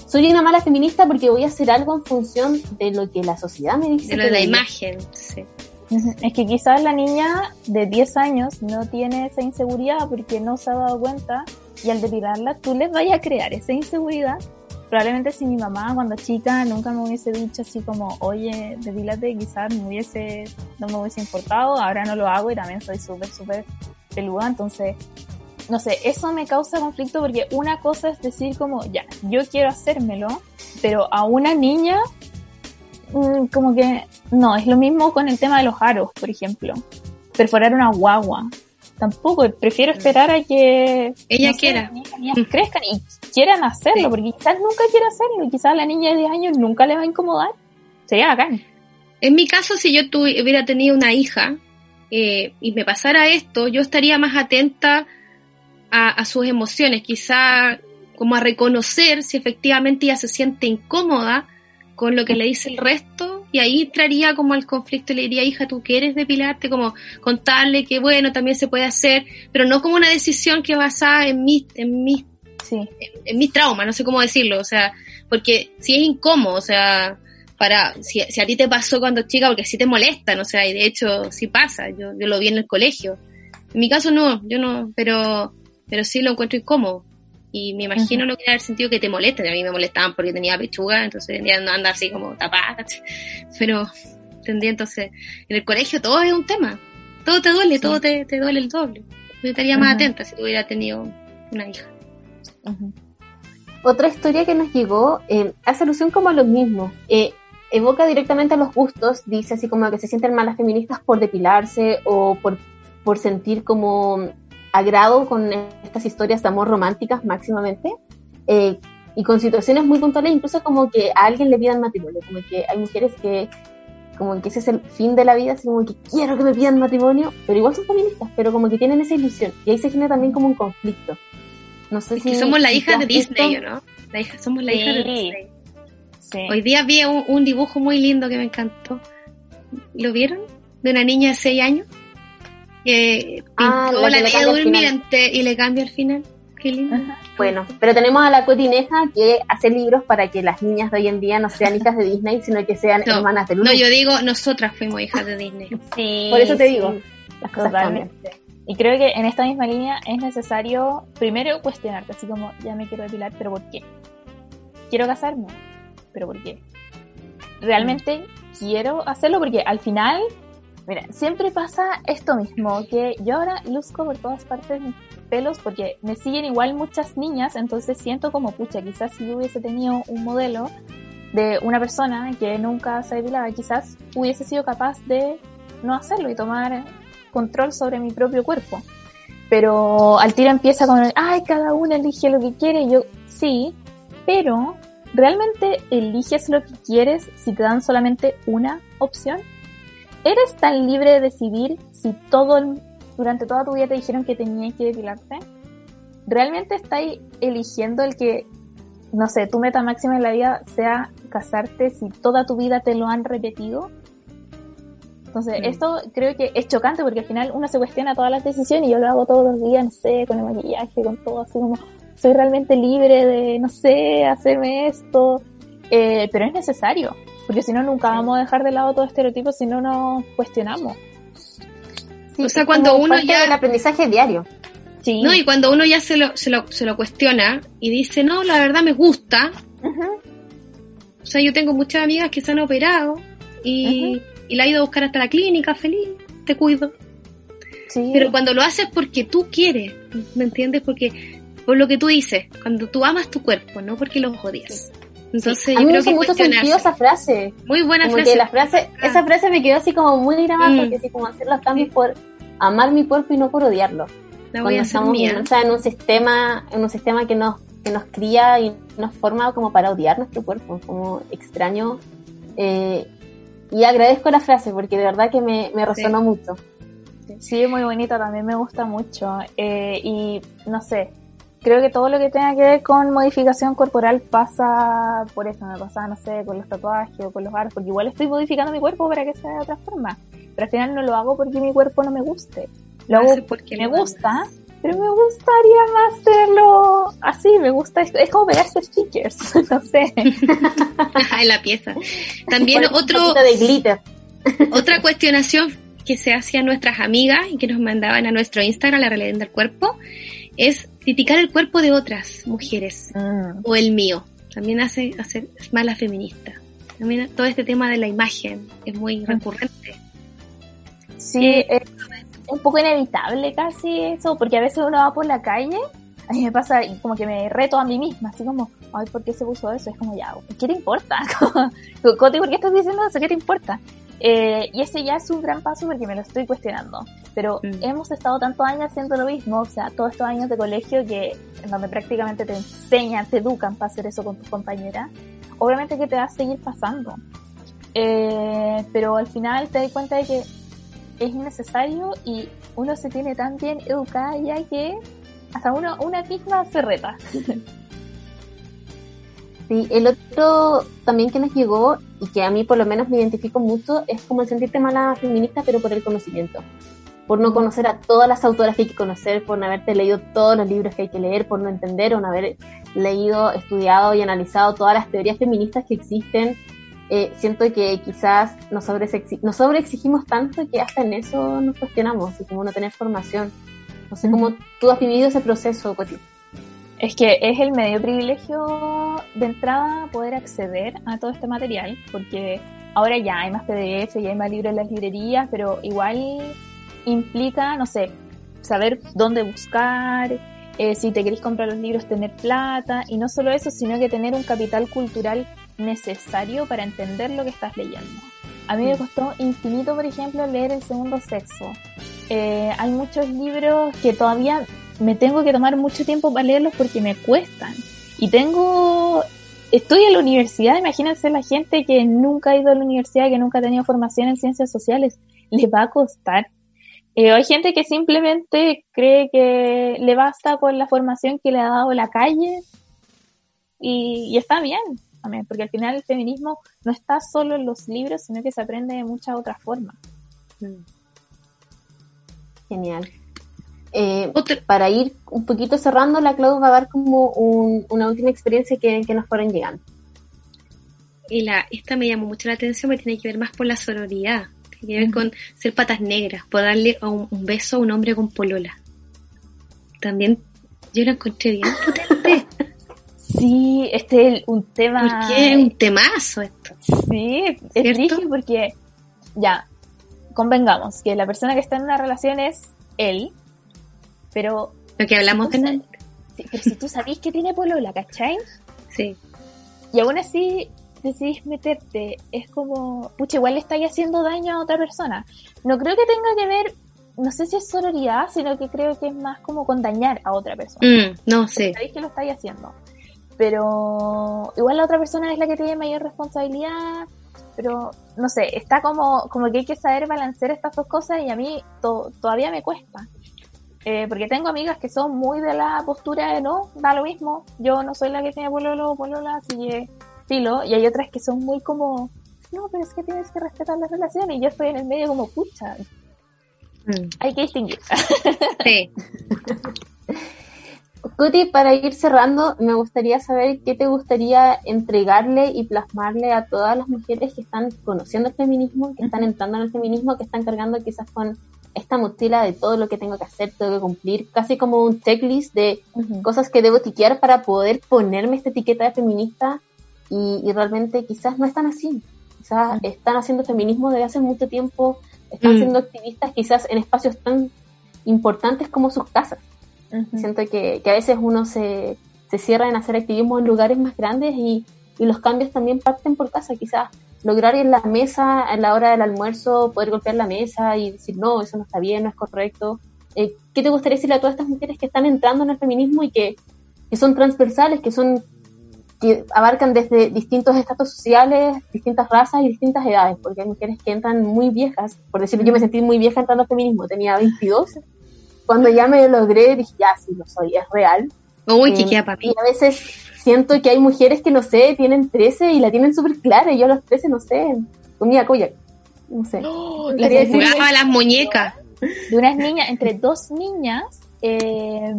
soy una mala feminista porque voy a hacer algo en función de lo que la sociedad me dice. De lo de la imagen, sí. Es que quizás la niña de 10 años no tiene esa inseguridad porque no se ha dado cuenta y al depilarla tú les vayas a crear esa inseguridad. Probablemente si mi mamá cuando chica nunca me hubiese dicho así como, oye, depílate, quizás me hubiese, no me hubiese importado, ahora no lo hago y también soy súper, súper peluda, entonces, no sé, eso me causa conflicto porque una cosa es decir como, ya, yo quiero hacérmelo, pero a una niña mm, como que no, es lo mismo con el tema de los aros, por ejemplo. Perforar una guagua. Tampoco, prefiero esperar a que Ella no quiera. las niñas- niñas crezcan y quieran hacerlo, Sí. porque quizás nunca quiera hacerlo, y quizás a la niña de 10 años nunca le va a incomodar. Sería bacán. En mi caso, si yo tuvi- hubiera tenido una hija eh, y me pasara esto, yo estaría más atenta a, a sus emociones, quizá como a reconocer si efectivamente ella se siente incómoda con lo que le dice el resto y ahí entraría como al conflicto y le diría, hija, tú quieres depilarte, como contarle que bueno, también se puede hacer, pero no como una decisión que basada en mis, en mis Sí. en mis traumas, no sé cómo decirlo, o sea, porque si es incómodo, o sea, para, si, si a ti te pasó cuando chica, porque si te molestan, o sea, y de hecho sí pasa, yo, yo lo vi en el colegio. En mi caso no, yo no, pero, pero sí lo encuentro incómodo. Y me imagino Ujú. lo que debe haber sentido que te molesten, a mí me molestaban porque tenía pechuga, entonces ya no anda así como tapada, pero tendría entonces, en el colegio todo es un tema, todo te duele, Sí. todo te, te duele el doble. Yo estaría más atenta si tuviera tenido una hija. Otra historia que nos llegó eh, hace alusión como a lo mismo. Eh, evoca directamente a los gustos, dice así como que se sienten malas feministas por depilarse o por, por sentir como agrado con estas historias de amor románticas máximamente. eh, y con situaciones muy puntuales, incluso como que a alguien le pidan matrimonio, como que hay mujeres que como que ese es el fin de la vida, así como que quiero que me pidan matrimonio, pero igual son feministas, pero como que tienen esa ilusión. Y ahí se genera también como un conflicto. No sé Es si. que somos la hija de Disney, ¿o ¿no? La hija, somos la hija de. Disney. Sí. Hoy día vi un, un dibujo muy lindo que me encantó. ¿Lo vieron? De una niña de 6 años que pintó Ah, la que la Bella. Durmiente y le cambia al final. Qué lindo. Ajá. Bueno, pero tenemos a la Cotineja que hace libros para que las niñas de hoy en día no sean hijas de Disney, sino que sean No, hermanas de Lulu. No, yo digo, nosotras fuimos hijas de Disney. Sí, Por eso te sí, digo, las cosas cambian. Totalmente. Y creo que en esta misma línea es necesario primero cuestionarte, así como ya me quiero depilar, pero ¿por qué? Quiero casarme, pero ¿por qué? ¿Realmente quiero hacerlo? Porque al final, mira, siempre pasa esto mismo, que yo ahora luzco por todas partes mis pelos porque me siguen igual muchas niñas, entonces siento como, pucha, quizás si yo hubiese tenido un modelo de una persona que nunca se depilaba, quizás hubiese sido capaz de no hacerlo y tomar control sobre mi propio cuerpo. Pero al tiro empieza con, ay, cada uno elige lo que quiere. Yo, sí, pero ¿realmente eliges lo que quieres si te dan solamente una opción? ¿Eres tan libre de decidir si todo el- durante toda tu vida te dijeron que tenías que depilarte? ¿Realmente estáis eligiendo el que, no sé, tu meta máxima en la vida sea casarte si toda tu vida te lo han repetido? Entonces, Mm. esto creo que es chocante porque al final uno se cuestiona todas las decisiones y yo lo hago todos los días, no sé, con el maquillaje, con todo, así como soy realmente libre de, no sé, hacerme esto, Eh, pero es necesario, porque si no nunca vamos a dejar de lado todo estereotipo si no nos cuestionamos. Sí, O sea, cuando uno parte ya- del aprendizaje diario. Sí. No, y cuando uno ya se lo, se lo, se lo cuestiona y dice, no, la verdad me gusta. O sea, yo tengo muchas amigas que se han operado y, y la he ido a buscar hasta la clínica, feliz, te cuido. Sí. Pero cuando lo haces porque tú quieres, ¿me entiendes? Porque, por lo que tú dices, cuando tú amas tu cuerpo, no porque los odias. Entonces, a yo mí me hizo que mucho sentido esa frase. Muy buena Como frase. que la frase, Ah. esa frase me quedó así como muy grabada Mm. porque así como hacer los cambios por amar mi cuerpo y no por odiarlo. La voy Cuando a hacer estamos mía. en un sistema, en un sistema que nos, que nos cría y nos forma como para odiar nuestro cuerpo, como extraño. Eh, y agradezco la frase porque de verdad que me, me resonó mucho. Sí, muy bonita, también me gusta mucho. Eh, y no sé, creo que todo lo que tenga que ver con modificación corporal pasa por eso, me pasa, no sé, con los tatuajes o con los aros, porque igual estoy modificando mi cuerpo para que sea de otra forma. Pero al final no lo hago porque mi cuerpo no me guste. Lo hago porque me gusta, pero me gustaría más hacerlo así, me gusta, es, como pegarse stickers, no sé. en la pieza. También otro, de glitter. otra cuestionación que se hacían nuestras amigas y que nos mandaban a nuestro Instagram, la realidad del cuerpo, es criticar el cuerpo de otras mujeres Mm. o el mío. También hace hacer mala feminista. También todo este tema de la imagen es muy recurrente. Sí, es un poco inevitable casi eso, porque a veces uno va por la calle, a mí me pasa y como que me reto a mí misma, así como, ay, ¿por qué se puso eso? Es como, ya, ¿qué te importa? Coti, ¿por qué estás diciendo eso? ¿Qué te importa? Eh, y ese ya es un gran paso porque me lo estoy cuestionando. Pero Mm. hemos estado tantos años haciendo lo mismo, o sea, todos estos años de colegio que en donde prácticamente te enseñan, te educan para hacer eso con tus compañeras. Obviamente que te va a seguir pasando. Eh, pero al final te das cuenta de que es innecesario y uno se tiene tan bien educada ya que hasta uno, una misma se reta. Sí, el otro también que nos llegó y que a mí por lo menos me identifico mucho es como el sentirte mala feminista pero por el conocimiento. Por no conocer a todas las autoras que hay que conocer, por no haberte leído todos los libros que hay que leer, por no entender o no haber leído, estudiado y analizado todas las teorías feministas que existen. Eh, siento que quizás nos, sobreexi- nos sobreexigimos tanto que hasta en eso nos cuestionamos y como no tener formación. No sé cómo tú has vivido ese proceso, Coti. Es que es el medio privilegio de entrada poder acceder a todo este material, porque ahora ya hay más PDF y hay más libros en las librerías, pero igual implica, no sé, saber dónde buscar, eh, si te querés comprar los libros, tener plata, y no solo eso, sino que tener un capital cultural necesario para entender lo que estás leyendo. A mí me costó infinito, por ejemplo, leer El Segundo Sexo. Eh, hay muchos libros que todavía me tengo que tomar mucho tiempo para leerlos porque me cuestan. Y tengo estudia en la universidad, imagínense la gente que nunca ha ido a la universidad, que nunca ha tenido formación en ciencias sociales, le va a costar. Eh, hay gente que simplemente cree que le basta con la formación que le ha dado la calle y, y está bien también, porque al final el feminismo no está solo en los libros, sino que se aprende de muchas otras formas. Genial. Eh, para ir un poquito cerrando, la Clau va a dar como un- una última experiencia que, que nos fueron llegando. Y la, esta me llamó mucho la atención, me tiene que ver más por la sororidad. Tiene que ver con ser patas negras, por darle un, un beso a un hombre con polola. También yo lo encontré bien potente. Sí, este es un tema... Porque es un temazo esto. Sí, es difícil porque, ya, convengamos que la persona que está en una relación es él, pero, Lo que hablamos de sí, pero si tú sabís que tiene polola, ¿cachai? Sí. Y aún así decidís meterte, es como, pucha, igual le estáis haciendo daño a otra persona. No creo que tenga que ver, no sé si es sororidad, sino que creo que es más como con dañar a otra persona. Mm, no sé. Sabéis que lo estáis haciendo. Pero igual la otra persona es la que tiene mayor responsabilidad. Pero no sé, está como, como que hay que saber balancear estas dos cosas y a mí to- todavía me cuesta. Eh, porque tengo amigas que son muy de la postura de no, da lo mismo. Yo no soy la que tiene pololo o polola, así que filo. Y hay otras que son muy como, no, pero es que tienes que respetar las relaciones. Y yo estoy en el medio como, pucha, Mm, hay que distinguir. sí. Cuti, para ir cerrando, me gustaría saber qué te gustaría entregarle y plasmarle a todas las mujeres que están conociendo el feminismo, que están entrando en el feminismo, que están cargando quizás con esta mochila de todo lo que tengo que hacer, tengo que cumplir, casi como un checklist de cosas que debo tiquear para poder ponerme esta etiqueta de feminista y, y realmente quizás no están así. Quizás están haciendo feminismo desde hace mucho tiempo, están Mm. siendo activistas quizás en espacios tan importantes como sus casas. Siento que, que a veces uno se, se cierra en hacer activismo en lugares más grandes y, y los cambios también parten por casa. Quizás lograr en la mesa, a la hora del almuerzo, poder golpear la mesa y decir, no, eso no está bien, no es correcto. Eh, ¿Qué te gustaría decirle a todas estas mujeres que están entrando en el feminismo y que, que son transversales, que son que abarcan desde distintos estratos sociales, distintas razas y distintas edades? Porque hay mujeres que entran muy viejas. Por decirlo, yo me sentí muy vieja entrando al feminismo, tenía 22 cuando ya me lo logré, dije, ya, sí, lo soy, es real. Uy, Eh, queda para y a veces siento que hay mujeres que, no sé, tienen 13 y la tienen súper clara, y yo a los 13, no sé, comía koyak, no sé. ¡Oh! Decir- Jugaba a las muñecas. de unas niñas, entre dos niñas eh,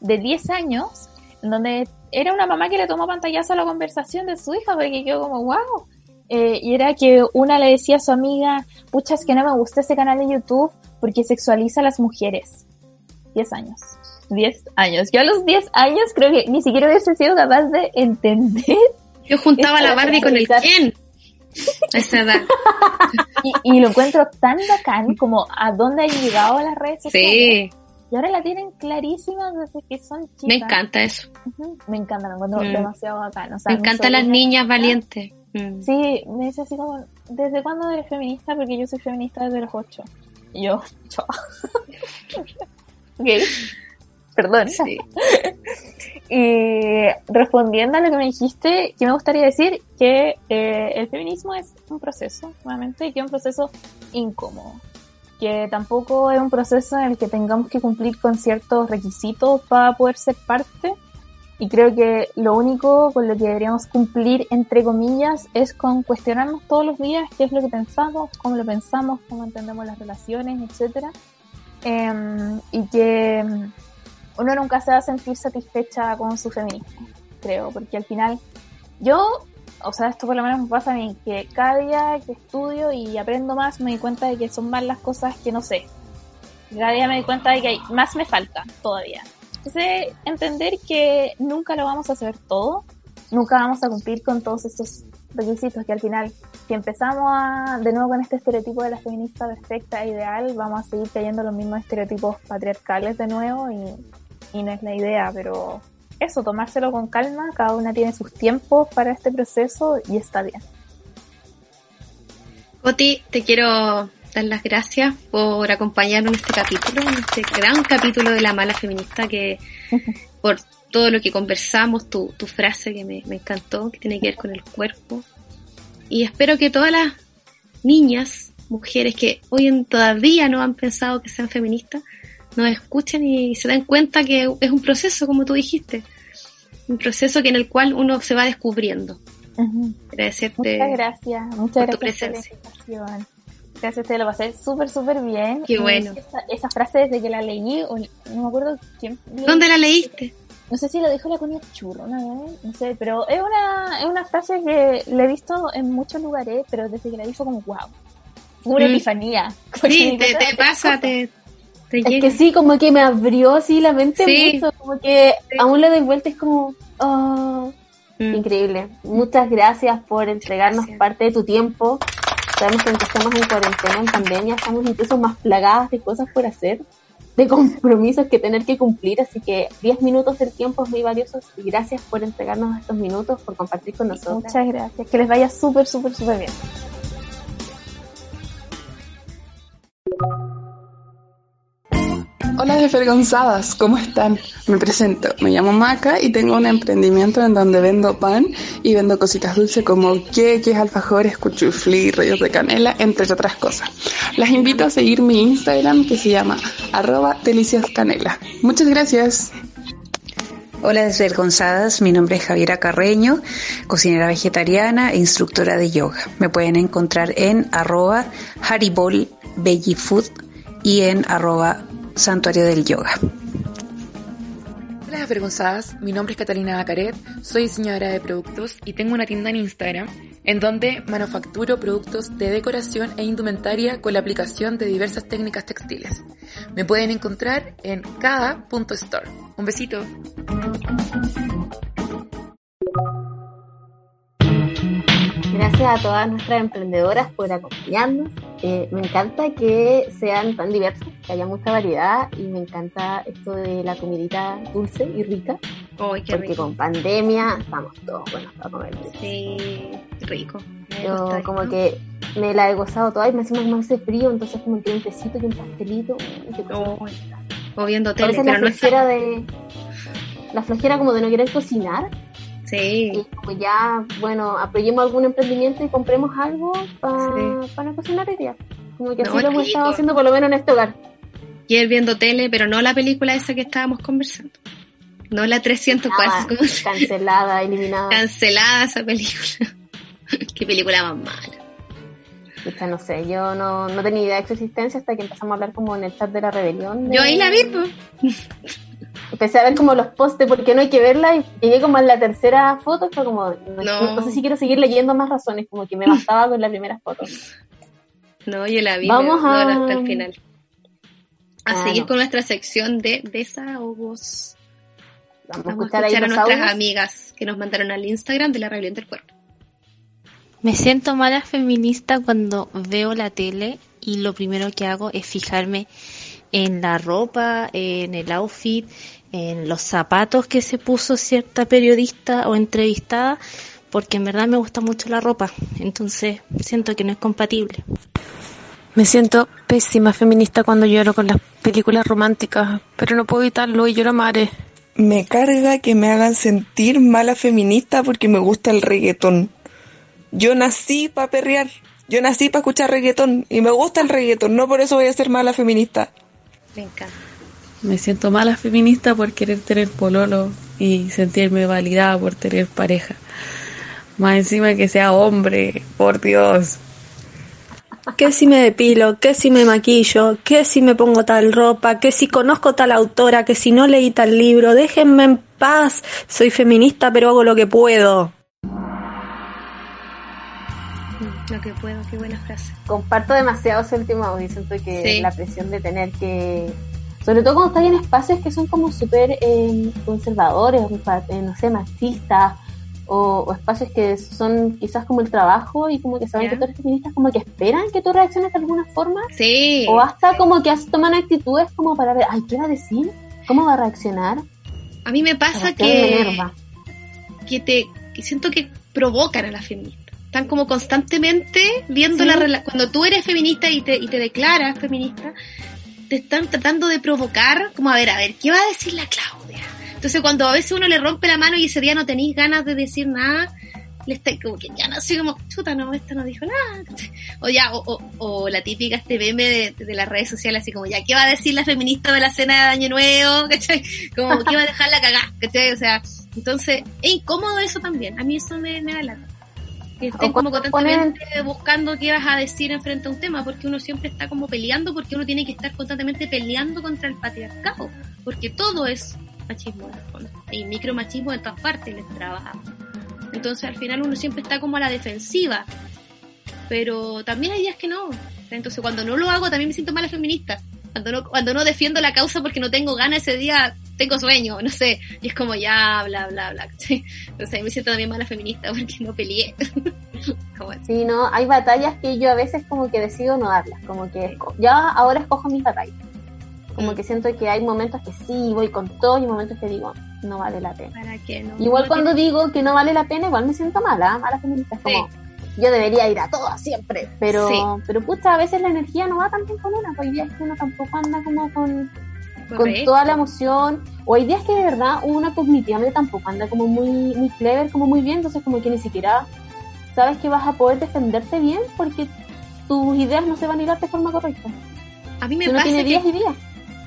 de 10 años, en donde era una mamá que le tomó pantallazo a la conversación de su hija, porque quedó como, wow. Eh, y era que una le decía a su amiga, pucha, es que no me gusta ese canal de YouTube porque sexualiza a las mujeres. 10 años. 10 años. Yo a los 10 años creo que ni siquiera hubiese sido capaz de entender Yo juntaba la Barbie con el Ken. A esa edad. y, y lo encuentro tan bacán como a dónde han llegado las redes sociales. Sí, Y ahora la tienen clarísima desde que son chicas. me encanta eso. Me encanta, me encuentro Mm. demasiado bacán. O sea, Me encantan las niñas valientes. Mm. Sí, me dice así como, ¿desde cuándo eres feminista? Porque yo soy feminista desde los ocho. Y yo, chao. ok, perdón. Sí. Y respondiendo a lo que me dijiste, que me gustaría decir que eh, el feminismo es un proceso, nuevamente, y que es un proceso incómodo. Que tampoco es un proceso en el que tengamos que cumplir con ciertos requisitos para poder ser parte. Y creo que lo único con lo que deberíamos cumplir, entre comillas, es con cuestionarnos todos los días qué es lo que pensamos, cómo lo pensamos, cómo entendemos las relaciones, etcétera. Em, y que uno nunca se va a sentir satisfecha con su feminismo, creo, porque al final yo, o sea, esto por lo menos me pasa a mí, que cada día que estudio y aprendo más me doy cuenta de que son más las cosas que no sé. Cada día me doy cuenta de que hay, más me falta todavía. Entonces, entender que nunca lo vamos a hacer todo, nunca vamos a cumplir con todos estos requisitos que al final, si empezamos a, de nuevo con este estereotipo de la feminista perfecta ideal, vamos a seguir cayendo en los mismos estereotipos patriarcales de nuevo y, y no es la idea, pero eso, tomárselo con calma, cada una tiene sus tiempos para este proceso y está bien. Oti, te quiero dar las gracias por acompañarnos en este capítulo, en este gran capítulo de la mala feminista que por todo lo que conversamos, tu, tu frase que me, me encantó, que tiene que ver con el cuerpo. Y espero que todas las niñas, mujeres que hoy en todavía no han pensado que sean feministas, nos escuchen y se den cuenta que es un proceso, como tú dijiste, un proceso que en el cual uno se va descubriendo. Ujú. Agradecerte. Muchas gracias, muchas por tu gracias por la presencia. Gracias, te lo pasé súper, súper bien. Qué bueno. Esa, esa frase desde que la leí, no me acuerdo quién. ¿Dónde la leíste? No sé si lo dijo la Connie Churro una vez, no sé, pero es una, es una frase que la he visto en muchos lugares, pero desde que la vi fue como wow. Una Mm. epifanía. Sí, te, te hace pasa, te, te Es que sí, como que me abrió así la mente Sí. mucho, como que Sí. aún le doy vuelta, es como, oh, Mm. increíble. Muchas gracias por entregarnos gracias. parte de tu tiempo. Sabemos que aunque estemos en cuarentena, en pandemia, estamos incluso más plagadas de cosas por hacer, de compromisos que tener que cumplir, así que 10 minutos del tiempo es muy valioso y gracias por entregarnos estos minutos, por compartir con nosotros. Muchas gracias, que les vaya súper, súper, súper bien. Hola desvergonzadas, ¿cómo están? Me presento, me llamo Maca y tengo un emprendimiento en donde vendo pan y vendo cositas dulces como queques, alfajores, cuchuflí, rollos de canela, entre otras cosas. Las invito a seguir mi Instagram que se llama arroba deliciascanela. Muchas gracias. Hola desvergonzadas, mi nombre es Javiera Carreño, cocinera vegetariana e instructora de yoga. Me pueden encontrar en arroba haribol veggie food y en arroba santuario del yoga. Hola desvergonzadas, mi nombre es Catalina Bacaret, soy diseñadora de productos y tengo una tienda en Instagram en donde manufacturo productos de decoración e indumentaria con la aplicación de diversas técnicas textiles. Me pueden encontrar en cada.store. Un besito. Gracias a todas nuestras emprendedoras por acompañarnos. Eh, me encanta que sean tan diversos, que haya mucha variedad y me encanta esto de la comidita dulce y rica, Ay, qué porque rico. con pandemia estamos todos buenos para comer. Sí, rico. Me Yo gusta como que me la he gozado toda y me encima como hace frío, entonces como que un tecito y un pastelito. uy, qué cosa. Ay, O viendo A tele, veces la pero no flojera de... La flojera como de no querer cocinar Sí, y como ya, bueno, apoyemos algún emprendimiento y compremos algo para Sí. no cocinar hoy día. Como que No, así lo hemos rico. estado haciendo por lo menos en este hogar. y él viendo tele, pero no la película esa que estábamos conversando. No la 304, Nada, ¿cómo se cancelada, eliminada. Cancelada esa película. Qué película más mala. Pucha, no sé, yo no, no tenía idea de su existencia hasta que empezamos a hablar como en el chat de la rebelión. de- Yo ahí la vi, pues. Empecé a ver como los posts de por qué no hay que verla y llegué como en la tercera foto, fue como, no, No. no sé si quiero seguir leyendo más razones, como que me bastaba con la primera foto. No, yo la vi, Vamos no a- hasta el final. A Ah, seguir no. con nuestra sección de desahogos. Vamos, Vamos a escuchar, ahí a nuestras audios. amigas que nos mandaron al Instagram de la rebelión del cuerpo. Me siento mala feminista cuando veo la tele y lo primero que hago es fijarme en la ropa, en el outfit, en los zapatos que se puso cierta periodista o entrevistada, porque en verdad me gusta mucho la ropa, entonces siento que no es compatible. Me siento pésima feminista cuando lloro con las películas románticas, pero no puedo evitarlo y lloro a mares. Me carga que me hagan sentir mala feminista porque me gusta el reggaetón. Yo nací para perrear, yo nací para escuchar reggaetón y me gusta el reggaetón, no por eso voy a ser mala feminista. Me encanta. Me siento mala feminista por querer tener pololo y sentirme validada por tener pareja. Más encima que sea hombre, por Dios. ¿Qué si me depilo? ¿Qué si me maquillo? ¿Qué si me pongo tal ropa? ¿Qué si conozco tal autora? ¿Qué si no leí tal libro? Déjenme en paz. Soy feminista, pero hago lo que puedo. Lo que puedo, qué buena frase. Comparto demasiado ese último audio, siento que Sí. la presión de tener que... Sobre todo cuando estás en espacios que son como súper eh, conservadores, eh, no sé, machistas, o, o espacios que son quizás como el trabajo y como que saben Ya. que tú eres feminista, como que esperan que tú reacciones de alguna forma, Sí. o hasta como que as- toman actitudes como para ver, ay, ¿qué va a decir? ¿Cómo va a reaccionar? A mí me pasa que, que te que siento que provocan a las feministas. Están como constantemente viendo la rela- cuando tú eres feminista y te, y te declaras feminista, te están tratando de provocar, como a ver, a ver, ¿qué va a decir la Claudia? Entonces cuando a veces uno le rompe la mano y ese día no tenéis ganas de decir nada, le está como que ya no así como, chuta, no, esta no dijo nada. O ya, o, o, o la típica este meme de, de, las redes sociales, así como, ya, ¿qué va a decir la feminista de la cena de Año Nuevo? ¿Cachai? Como, ¿qué va a dejar la cagada? ¿Cachai? O sea, entonces, es incómodo eso también. A mí eso me, me da lata. Que estén como constantemente buscando qué vas a decir en frente a un tema, porque uno siempre está como peleando, porque uno tiene que estar constantemente peleando contra el patriarcado, porque todo es machismo y micromachismo de todas partes les trabajamos. Entonces al final uno siempre está como a la defensiva, pero también hay días que no. Entonces cuando no lo hago también me siento mala feminista. Cuando no, cuando no defiendo la causa porque no tengo ganas ese día, tengo sueño, no sé. Y es como ya, bla, bla, bla. ¿sí? Entonces ahí me siento también mala feminista porque no peleé. sí, no, hay batallas que yo a veces como que decido no darlas. Como que ya ahora escojo mis batallas. Como mm. que siento que hay momentos que sí, voy con todo y momentos que digo, no vale la pena. ¿Para qué no? Igual cuando digo que no vale la pena, igual me siento mala, mala feminista. Es como, yo debería ir a todo siempre. Pero, pero pucha, a veces la energía no va tan bien con una. Pues hay días que uno tampoco anda como con, con toda la emoción. O hay días que de verdad una cognitivamente tampoco anda como muy, muy clever, como muy bien. Entonces como que ni siquiera sabes que vas a poder defenderte bien porque tus ideas no se van a ir de forma correcta. A mí me pasa que, días y días.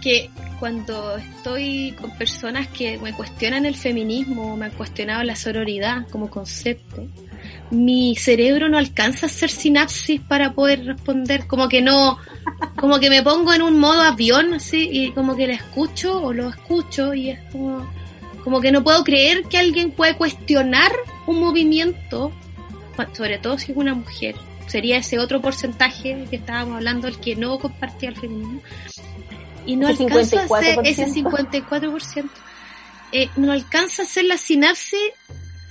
que cuando estoy con personas que me cuestionan el feminismo, me han cuestionado la sororidad como concepto, mi cerebro no alcanza a hacer sinapsis para poder responder, como que no, como que me pongo en un modo avión, así, y como que la escucho o lo escucho y es como, como que no puedo creer que alguien puede cuestionar un movimiento, sobre todo si es una mujer. Sería ese otro porcentaje que estábamos hablando, el que no compartía el feminismo, y no alcanza a hacer ese 54%, eh, no alcanza a hacer la sinapsis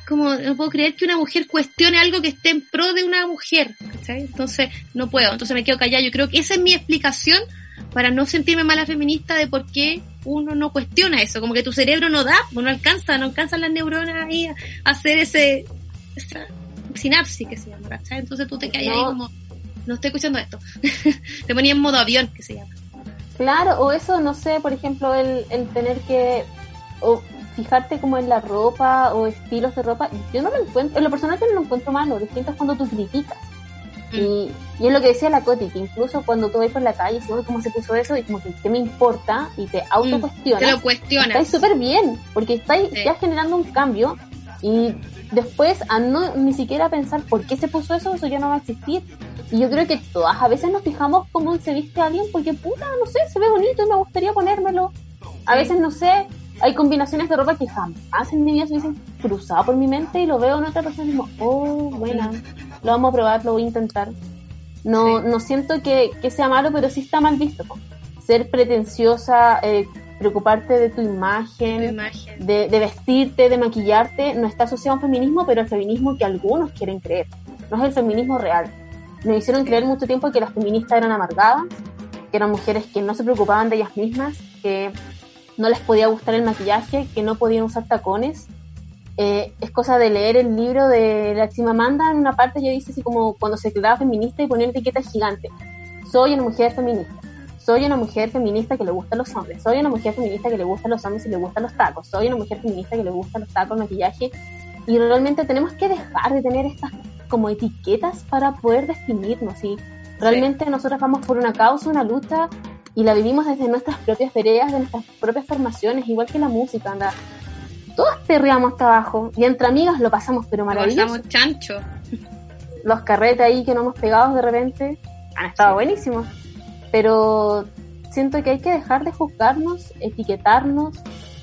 como no puedo creer que una mujer cuestione algo que esté en pro de una mujer, Entonces no puedo, entonces me quedo callada. Yo creo que esa es mi explicación para no sentirme mala feminista de por qué uno no cuestiona eso, como que tu cerebro no da, no alcanza, no alcanzan las neuronas ahí a hacer ese, esa sinapsis que se llama, ¿cachai? Entonces tú te callas ahí como, no estoy escuchando esto, te ponía en modo avión que se llama. Claro, o eso, no sé, por ejemplo, el, el tener que o fijarte como en la ropa o estilos de ropa, yo no lo encuentro, en lo personal yo no lo encuentro malo, distinto es cuando tú criticas. Mm. Y, y, es lo que decía la Coti, que incluso cuando tú vas por la calle y cómo se puso eso y como que qué me importa y te autocuestionas. Mm, te lo cuestionas. Estáis súper bien, porque estáis ya generando un cambio y después a no ni siquiera pensar por qué se puso eso, eso ya no va a existir. Y yo creo que todas a veces nos fijamos cómo se viste alguien porque puta, no sé, se ve bonito y me gustaría ponérmelo. A veces no sé, hay combinaciones de ropa que jamás en mi vida se hubiesen cruzado por mi mente y lo veo en otra persona y digo, oh, buena, lo vamos a probar, lo voy a intentar. No, no siento que, que, sea malo, pero sí está mal visto. Ser pretenciosa, eh, preocuparte de tu imagen, De, de, vestirte, de maquillarte, no está asociado a un feminismo, pero el feminismo que algunos quieren creer. No es el feminismo real. Nos hicieron creer mucho tiempo que las feministas eran amargadas, que eran mujeres que no se preocupaban de ellas mismas, que no les podía gustar el maquillaje, que no podían usar tacones. Eh, es cosa de leer el libro de la Chimamanda, en una parte ya dice así como cuando se declaraba feminista y ponía etiqueta gigante. Soy una mujer feminista. Soy una mujer feminista que le gustan los hombres. Soy una mujer feminista que le gustan los hombres y le gustan los tacos. Soy una mujer feminista que le gustan los tacos, maquillaje. Y realmente tenemos que dejar de tener estas como etiquetas para poder definirnos. Y realmente nosotros vamos por una causa, una lucha y la vivimos desde nuestras propias veredas, de nuestras propias formaciones, igual que la música, anda. Todos perreamos hasta abajo y entre amigas lo pasamos, pero maravilloso. Lo pasamos chancho. Los carretes ahí que no hemos pegado de repente han estado buenísimos, pero siento que hay que dejar de juzgarnos, etiquetarnos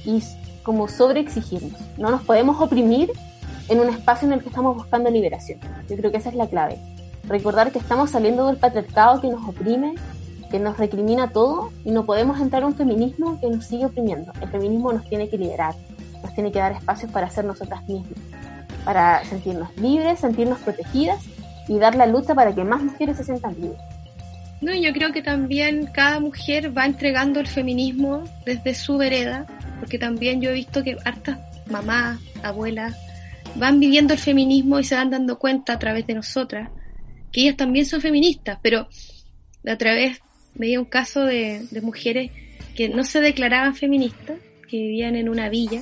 y como sobreexigirnos. No nos podemos oprimir en un espacio en el que estamos buscando liberación. Yo creo que esa es la clave. Recordar que estamos saliendo del patriarcado que nos oprime que nos recrimina todo y no podemos entrar a un feminismo que nos sigue oprimiendo. El feminismo nos tiene que liberar, nos tiene que dar espacios para ser nosotras mismas, para sentirnos libres, sentirnos protegidas y dar la lucha para que más mujeres se sientan libres. No, yo creo que también cada mujer va entregando el feminismo desde su vereda, porque también yo he visto que hartas mamás, abuelas, van viviendo el feminismo y se van dando cuenta a través de nosotras que ellas también son feministas, pero a través veía un caso de, mujeres que no se declaraban feministas, que vivían en una villa.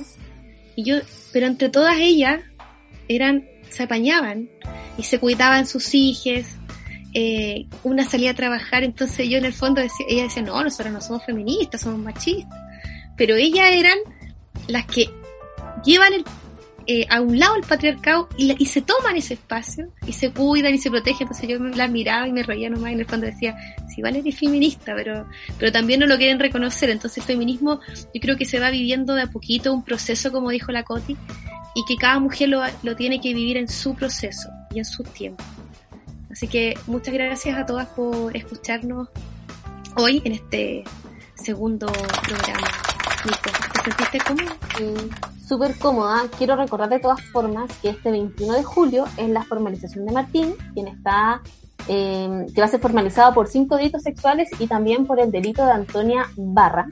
Y yo, pero entre todas ellas eran, se apañaban y se cuidaban sus hijos. Eh, una salía a trabajar, entonces yo en el fondo decía, ella decía, no, nosotros no somos feministas, somos machistas. Pero ellas eran las que llevan el, eh, a un lado el patriarcado y, la- y se toman ese espacio y se cuidan y se protegen. Entonces yo la miraba y me reía nomás y en el fondo decía, sí, vale, eres feminista, pero, pero también no lo quieren reconocer. Entonces el feminismo yo creo que se va viviendo de a poquito un proceso, como dijo la Coti, y que cada mujer lo, lo tiene que vivir en su proceso y en su tiempo. Así que muchas gracias a todas por escucharnos hoy en este segundo programa. ¿te sentiste cómodo? y súper cómoda. Quiero recordar de todas formas que este 21 de julio es la formalización de Martín, quien está, eh, que va a ser formalizado por cinco delitos sexuales y también por el delito de Antonia Barra.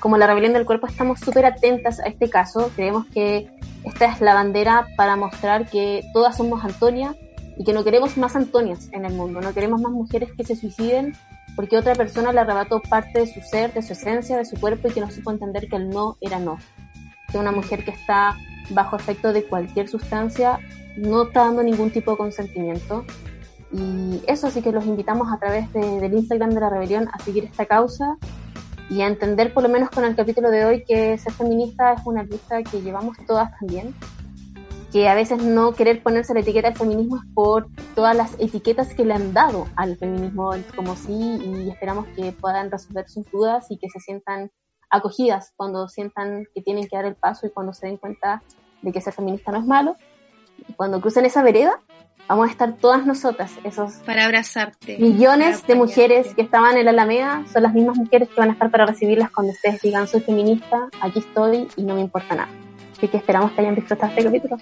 Como la rebelión del cuerpo estamos súper atentas a este caso. Creemos que esta es la bandera para mostrar que todas somos Antonia y que no queremos más Antonias en el mundo. No queremos más mujeres que se suiciden porque otra persona le arrebató parte de su ser, de su esencia, de su cuerpo y que no supo entender que el no era no. Que una mujer que está bajo efecto de cualquier sustancia no está dando ningún tipo de consentimiento. Y eso así que los invitamos a través de- del Instagram de la rebelión a seguir esta causa y a entender por lo menos con el capítulo de hoy que ser feminista es una lucha que llevamos todas también que a veces no querer ponerse la etiqueta del feminismo es por todas las etiquetas que le han dado al feminismo como sí y esperamos que puedan resolver sus dudas y que se sientan acogidas cuando sientan que tienen que dar el paso y cuando se den cuenta de que ser feminista no es malo y cuando crucen esa vereda vamos a estar todas nosotras esos Para abrazarte. millones para de mujeres que estaban en la Alameda son las mismas mujeres que van a estar para recibirlas cuando ustedes digan soy feminista, aquí estoy y no me importa nada. Así que esperamos que hayan disfrutado este capítulo.